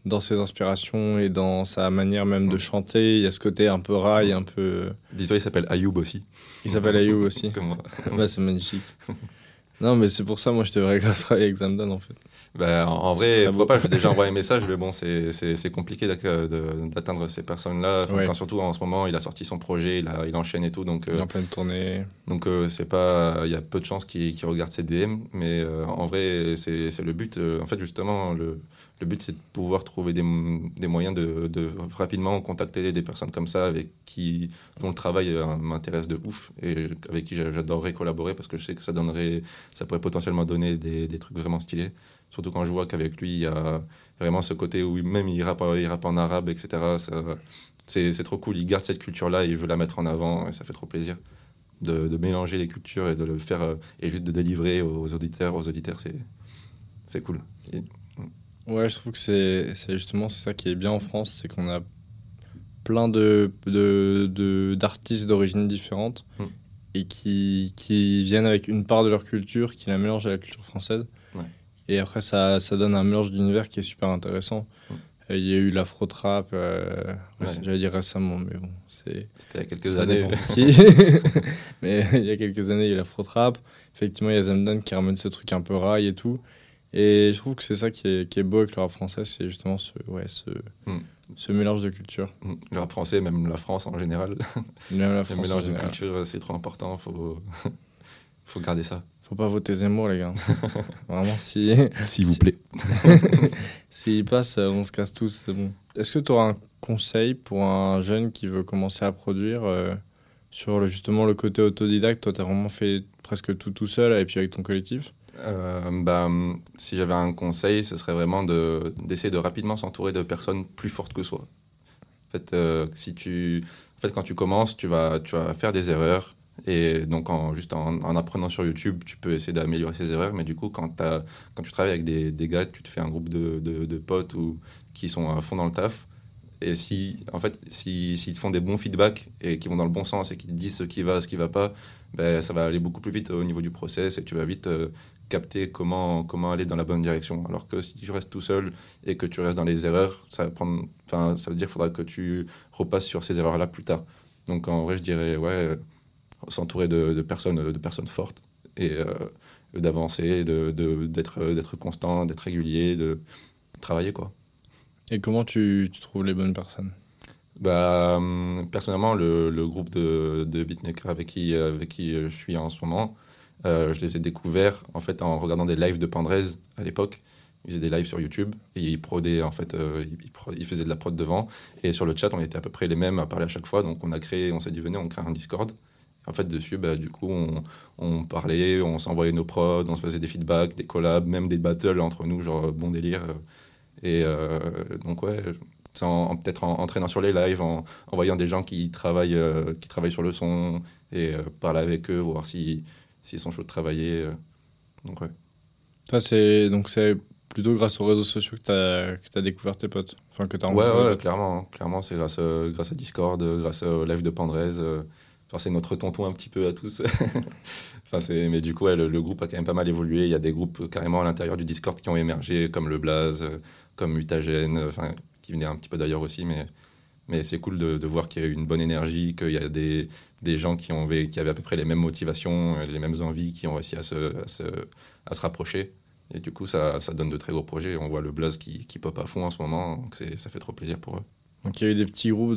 dans ses inspirations et dans sa manière même de chanter. Il y a ce côté un peu rail, un peu. Dis-toi, il s'appelle Ayoub aussi. Il s'appelle Ayoub aussi. Comme moi. bah, c'est magnifique. Non, mais c'est pour ça, moi, je te verrais grâce travailler avec Zamdan, en fait. Bah, en, vrai, pourquoi beau. pas, j'ai déjà envoyé un message, mais bon, c'est- compliqué d'atteindre ces personnes-là. Ouais. surtout en ce moment, il a sorti son projet, il, a, il enchaîne et tout, donc Il est euh, en pleine tournée. donc euh, c'est pas, il y a peu de chances qu'il regarde ses DM, mais euh, en vrai, c'est le but. en fait, justement, le, le but, c'est de pouvoir trouver des, des moyens de, de rapidement contacter des personnes comme ça avec qui dont le travail euh, m'intéresse de ouf et avec qui j'a- j'adorerais collaborer parce que je sais que ça donnerait, ça pourrait potentiellement donner des, des trucs vraiment stylés. Surtout quand je vois qu'avec lui, il y a vraiment ce côté où même il rappe, il rappe en arabe, etc. C'est trop cool. Il garde cette culture-là et il veut la mettre en avant et ça fait trop plaisir de, mélanger les cultures et de le faire euh, et juste de délivrer aux auditeurs. Aux auditeurs, c'est c'est cool. Ouais, je trouve que c'est justement ça qui est bien en France, c'est qu'on a plein de de- de- d'artistes d'origine différente Mm. et qui, qui viennent avec une part de leur culture, qui la mélangent à la culture française. Ouais. Et après, ça, ça donne un mélange d'univers qui est super intéressant. Mm. Euh, Il y a eu l'afro-trap, euh, Ouais. j'allais dire récemment, mais bon, c'est C'était il y a quelques années. qui. Mais il y a quelques années, il y a eu l'afro trap. Effectivement, il y a Zamdan qui ramène ce truc un peu rail et tout. Et je trouve que c'est ça qui est, qui est beau avec le rap français, c'est justement ce, ouais, ce, Mm. ce mélange de culture. Le rap français, même la France en général. Même la Le France, mélange de général. culture, c'est trop important. Faut, faut garder ça. Faut pas voter Zemmour, les gars. Vraiment, si S'il vous plaît. s'il passe, euh, on se casse tous, c'est bon. Est-ce que tu auras un conseil pour un jeune qui veut commencer à produire euh, sur le, justement le côté autodidacte? Toi, tu as vraiment fait presque tout tout seul et puis avec ton collectif? Euh, bah, hum, si j'avais un conseil, ce serait vraiment de- d'essayer de, rapidement s'entourer de personnes plus fortes que soi. En fait, euh, si tu, en fait, quand tu commences, tu vas, tu vas faire des erreurs. Et donc, en, juste en, en apprenant sur YouTube, tu peux essayer d'améliorer ces erreurs. Mais du coup, quand, tu travailles avec des, des gars, tu te fais un groupe de, de, potes ou, qui sont à fond dans le taf. Et si, en fait, si- s'ils te font des bons feedbacks et qui vont dans le bon sens et qui te disent ce qui va, ce qui va pas, ben, ça va aller beaucoup plus vite au niveau du process et tu vas vite euh, capter comment, comment aller dans la bonne direction. Alors que si tu restes tout seul et que tu restes dans les erreurs, ça, va prendre, ça veut dire qu'il faudra que tu repasses sur ces erreurs-là plus tard. Donc en vrai, je dirais, ouais, euh, s'entourer de, de personnes, de personnes fortes et euh, d'avancer, de- de- d'être d'être constant, d'être régulier, de travailler, quoi. Et comment tu, tu trouves les bonnes personnes? Bah, hum, personnellement, le, le groupe de, de beatmakers avec qui, avec qui je suis en ce moment, euh, je les ai découverts en fait en regardant des lives de Pandrez à l'époque. Ils faisaient des lives sur YouTube et ils prodaient en fait, euh, ils, faisaient de la prod devant. Et sur le chat, on était à peu près les mêmes à parler à chaque fois. Donc on a créé, on s'est dit venez, on crée un Discord. En fait, dessus, bah, du coup, on, parlait, on s'envoyait nos prods, on se faisait des feedbacks, des collabs, même des battles entre nous, genre bon délire. Et euh, donc ouais, c'est en, en- peut-être entraînant sur les lives, en, en voyant des gens qui travaillent, euh, qui travaillent sur le son et euh, parler avec eux, voir si s'ils sont chauds de travailler. euh. Donc ouais. Toi, c'est donc c'est plutôt grâce aux réseaux sociaux que tu as, découvert tes potes. Enfin, que as Ouais, ouais, clairement, hein. clairement, c'est grâce, à- grâce à Discord, euh, grâce au live de Pandrez. euh, Enfin, c'est notre tonton un petit peu à tous. enfin, c'est, mais du coup, ouais, le, le groupe a quand même pas mal évolué. Il y a des groupes euh, carrément à l'intérieur du Discord qui ont émergé, comme le Blaze, euh, comme Mutagène, euh, enfin, qui venaient un petit peu d'ailleurs aussi. Mais, mais c'est cool de, voir qu'il y a une bonne énergie, qu'il y a des, des gens qui, ont, qui avaient à peu près les mêmes motivations, euh, les mêmes envies, qui ont réussi à se, à se, à se rapprocher. Et du coup, ça, ça donne de très gros projets. On voit le Blaze qui, qui pop à fond en ce moment, donc ça fait trop plaisir pour eux. Donc, il y a eu des petits groupes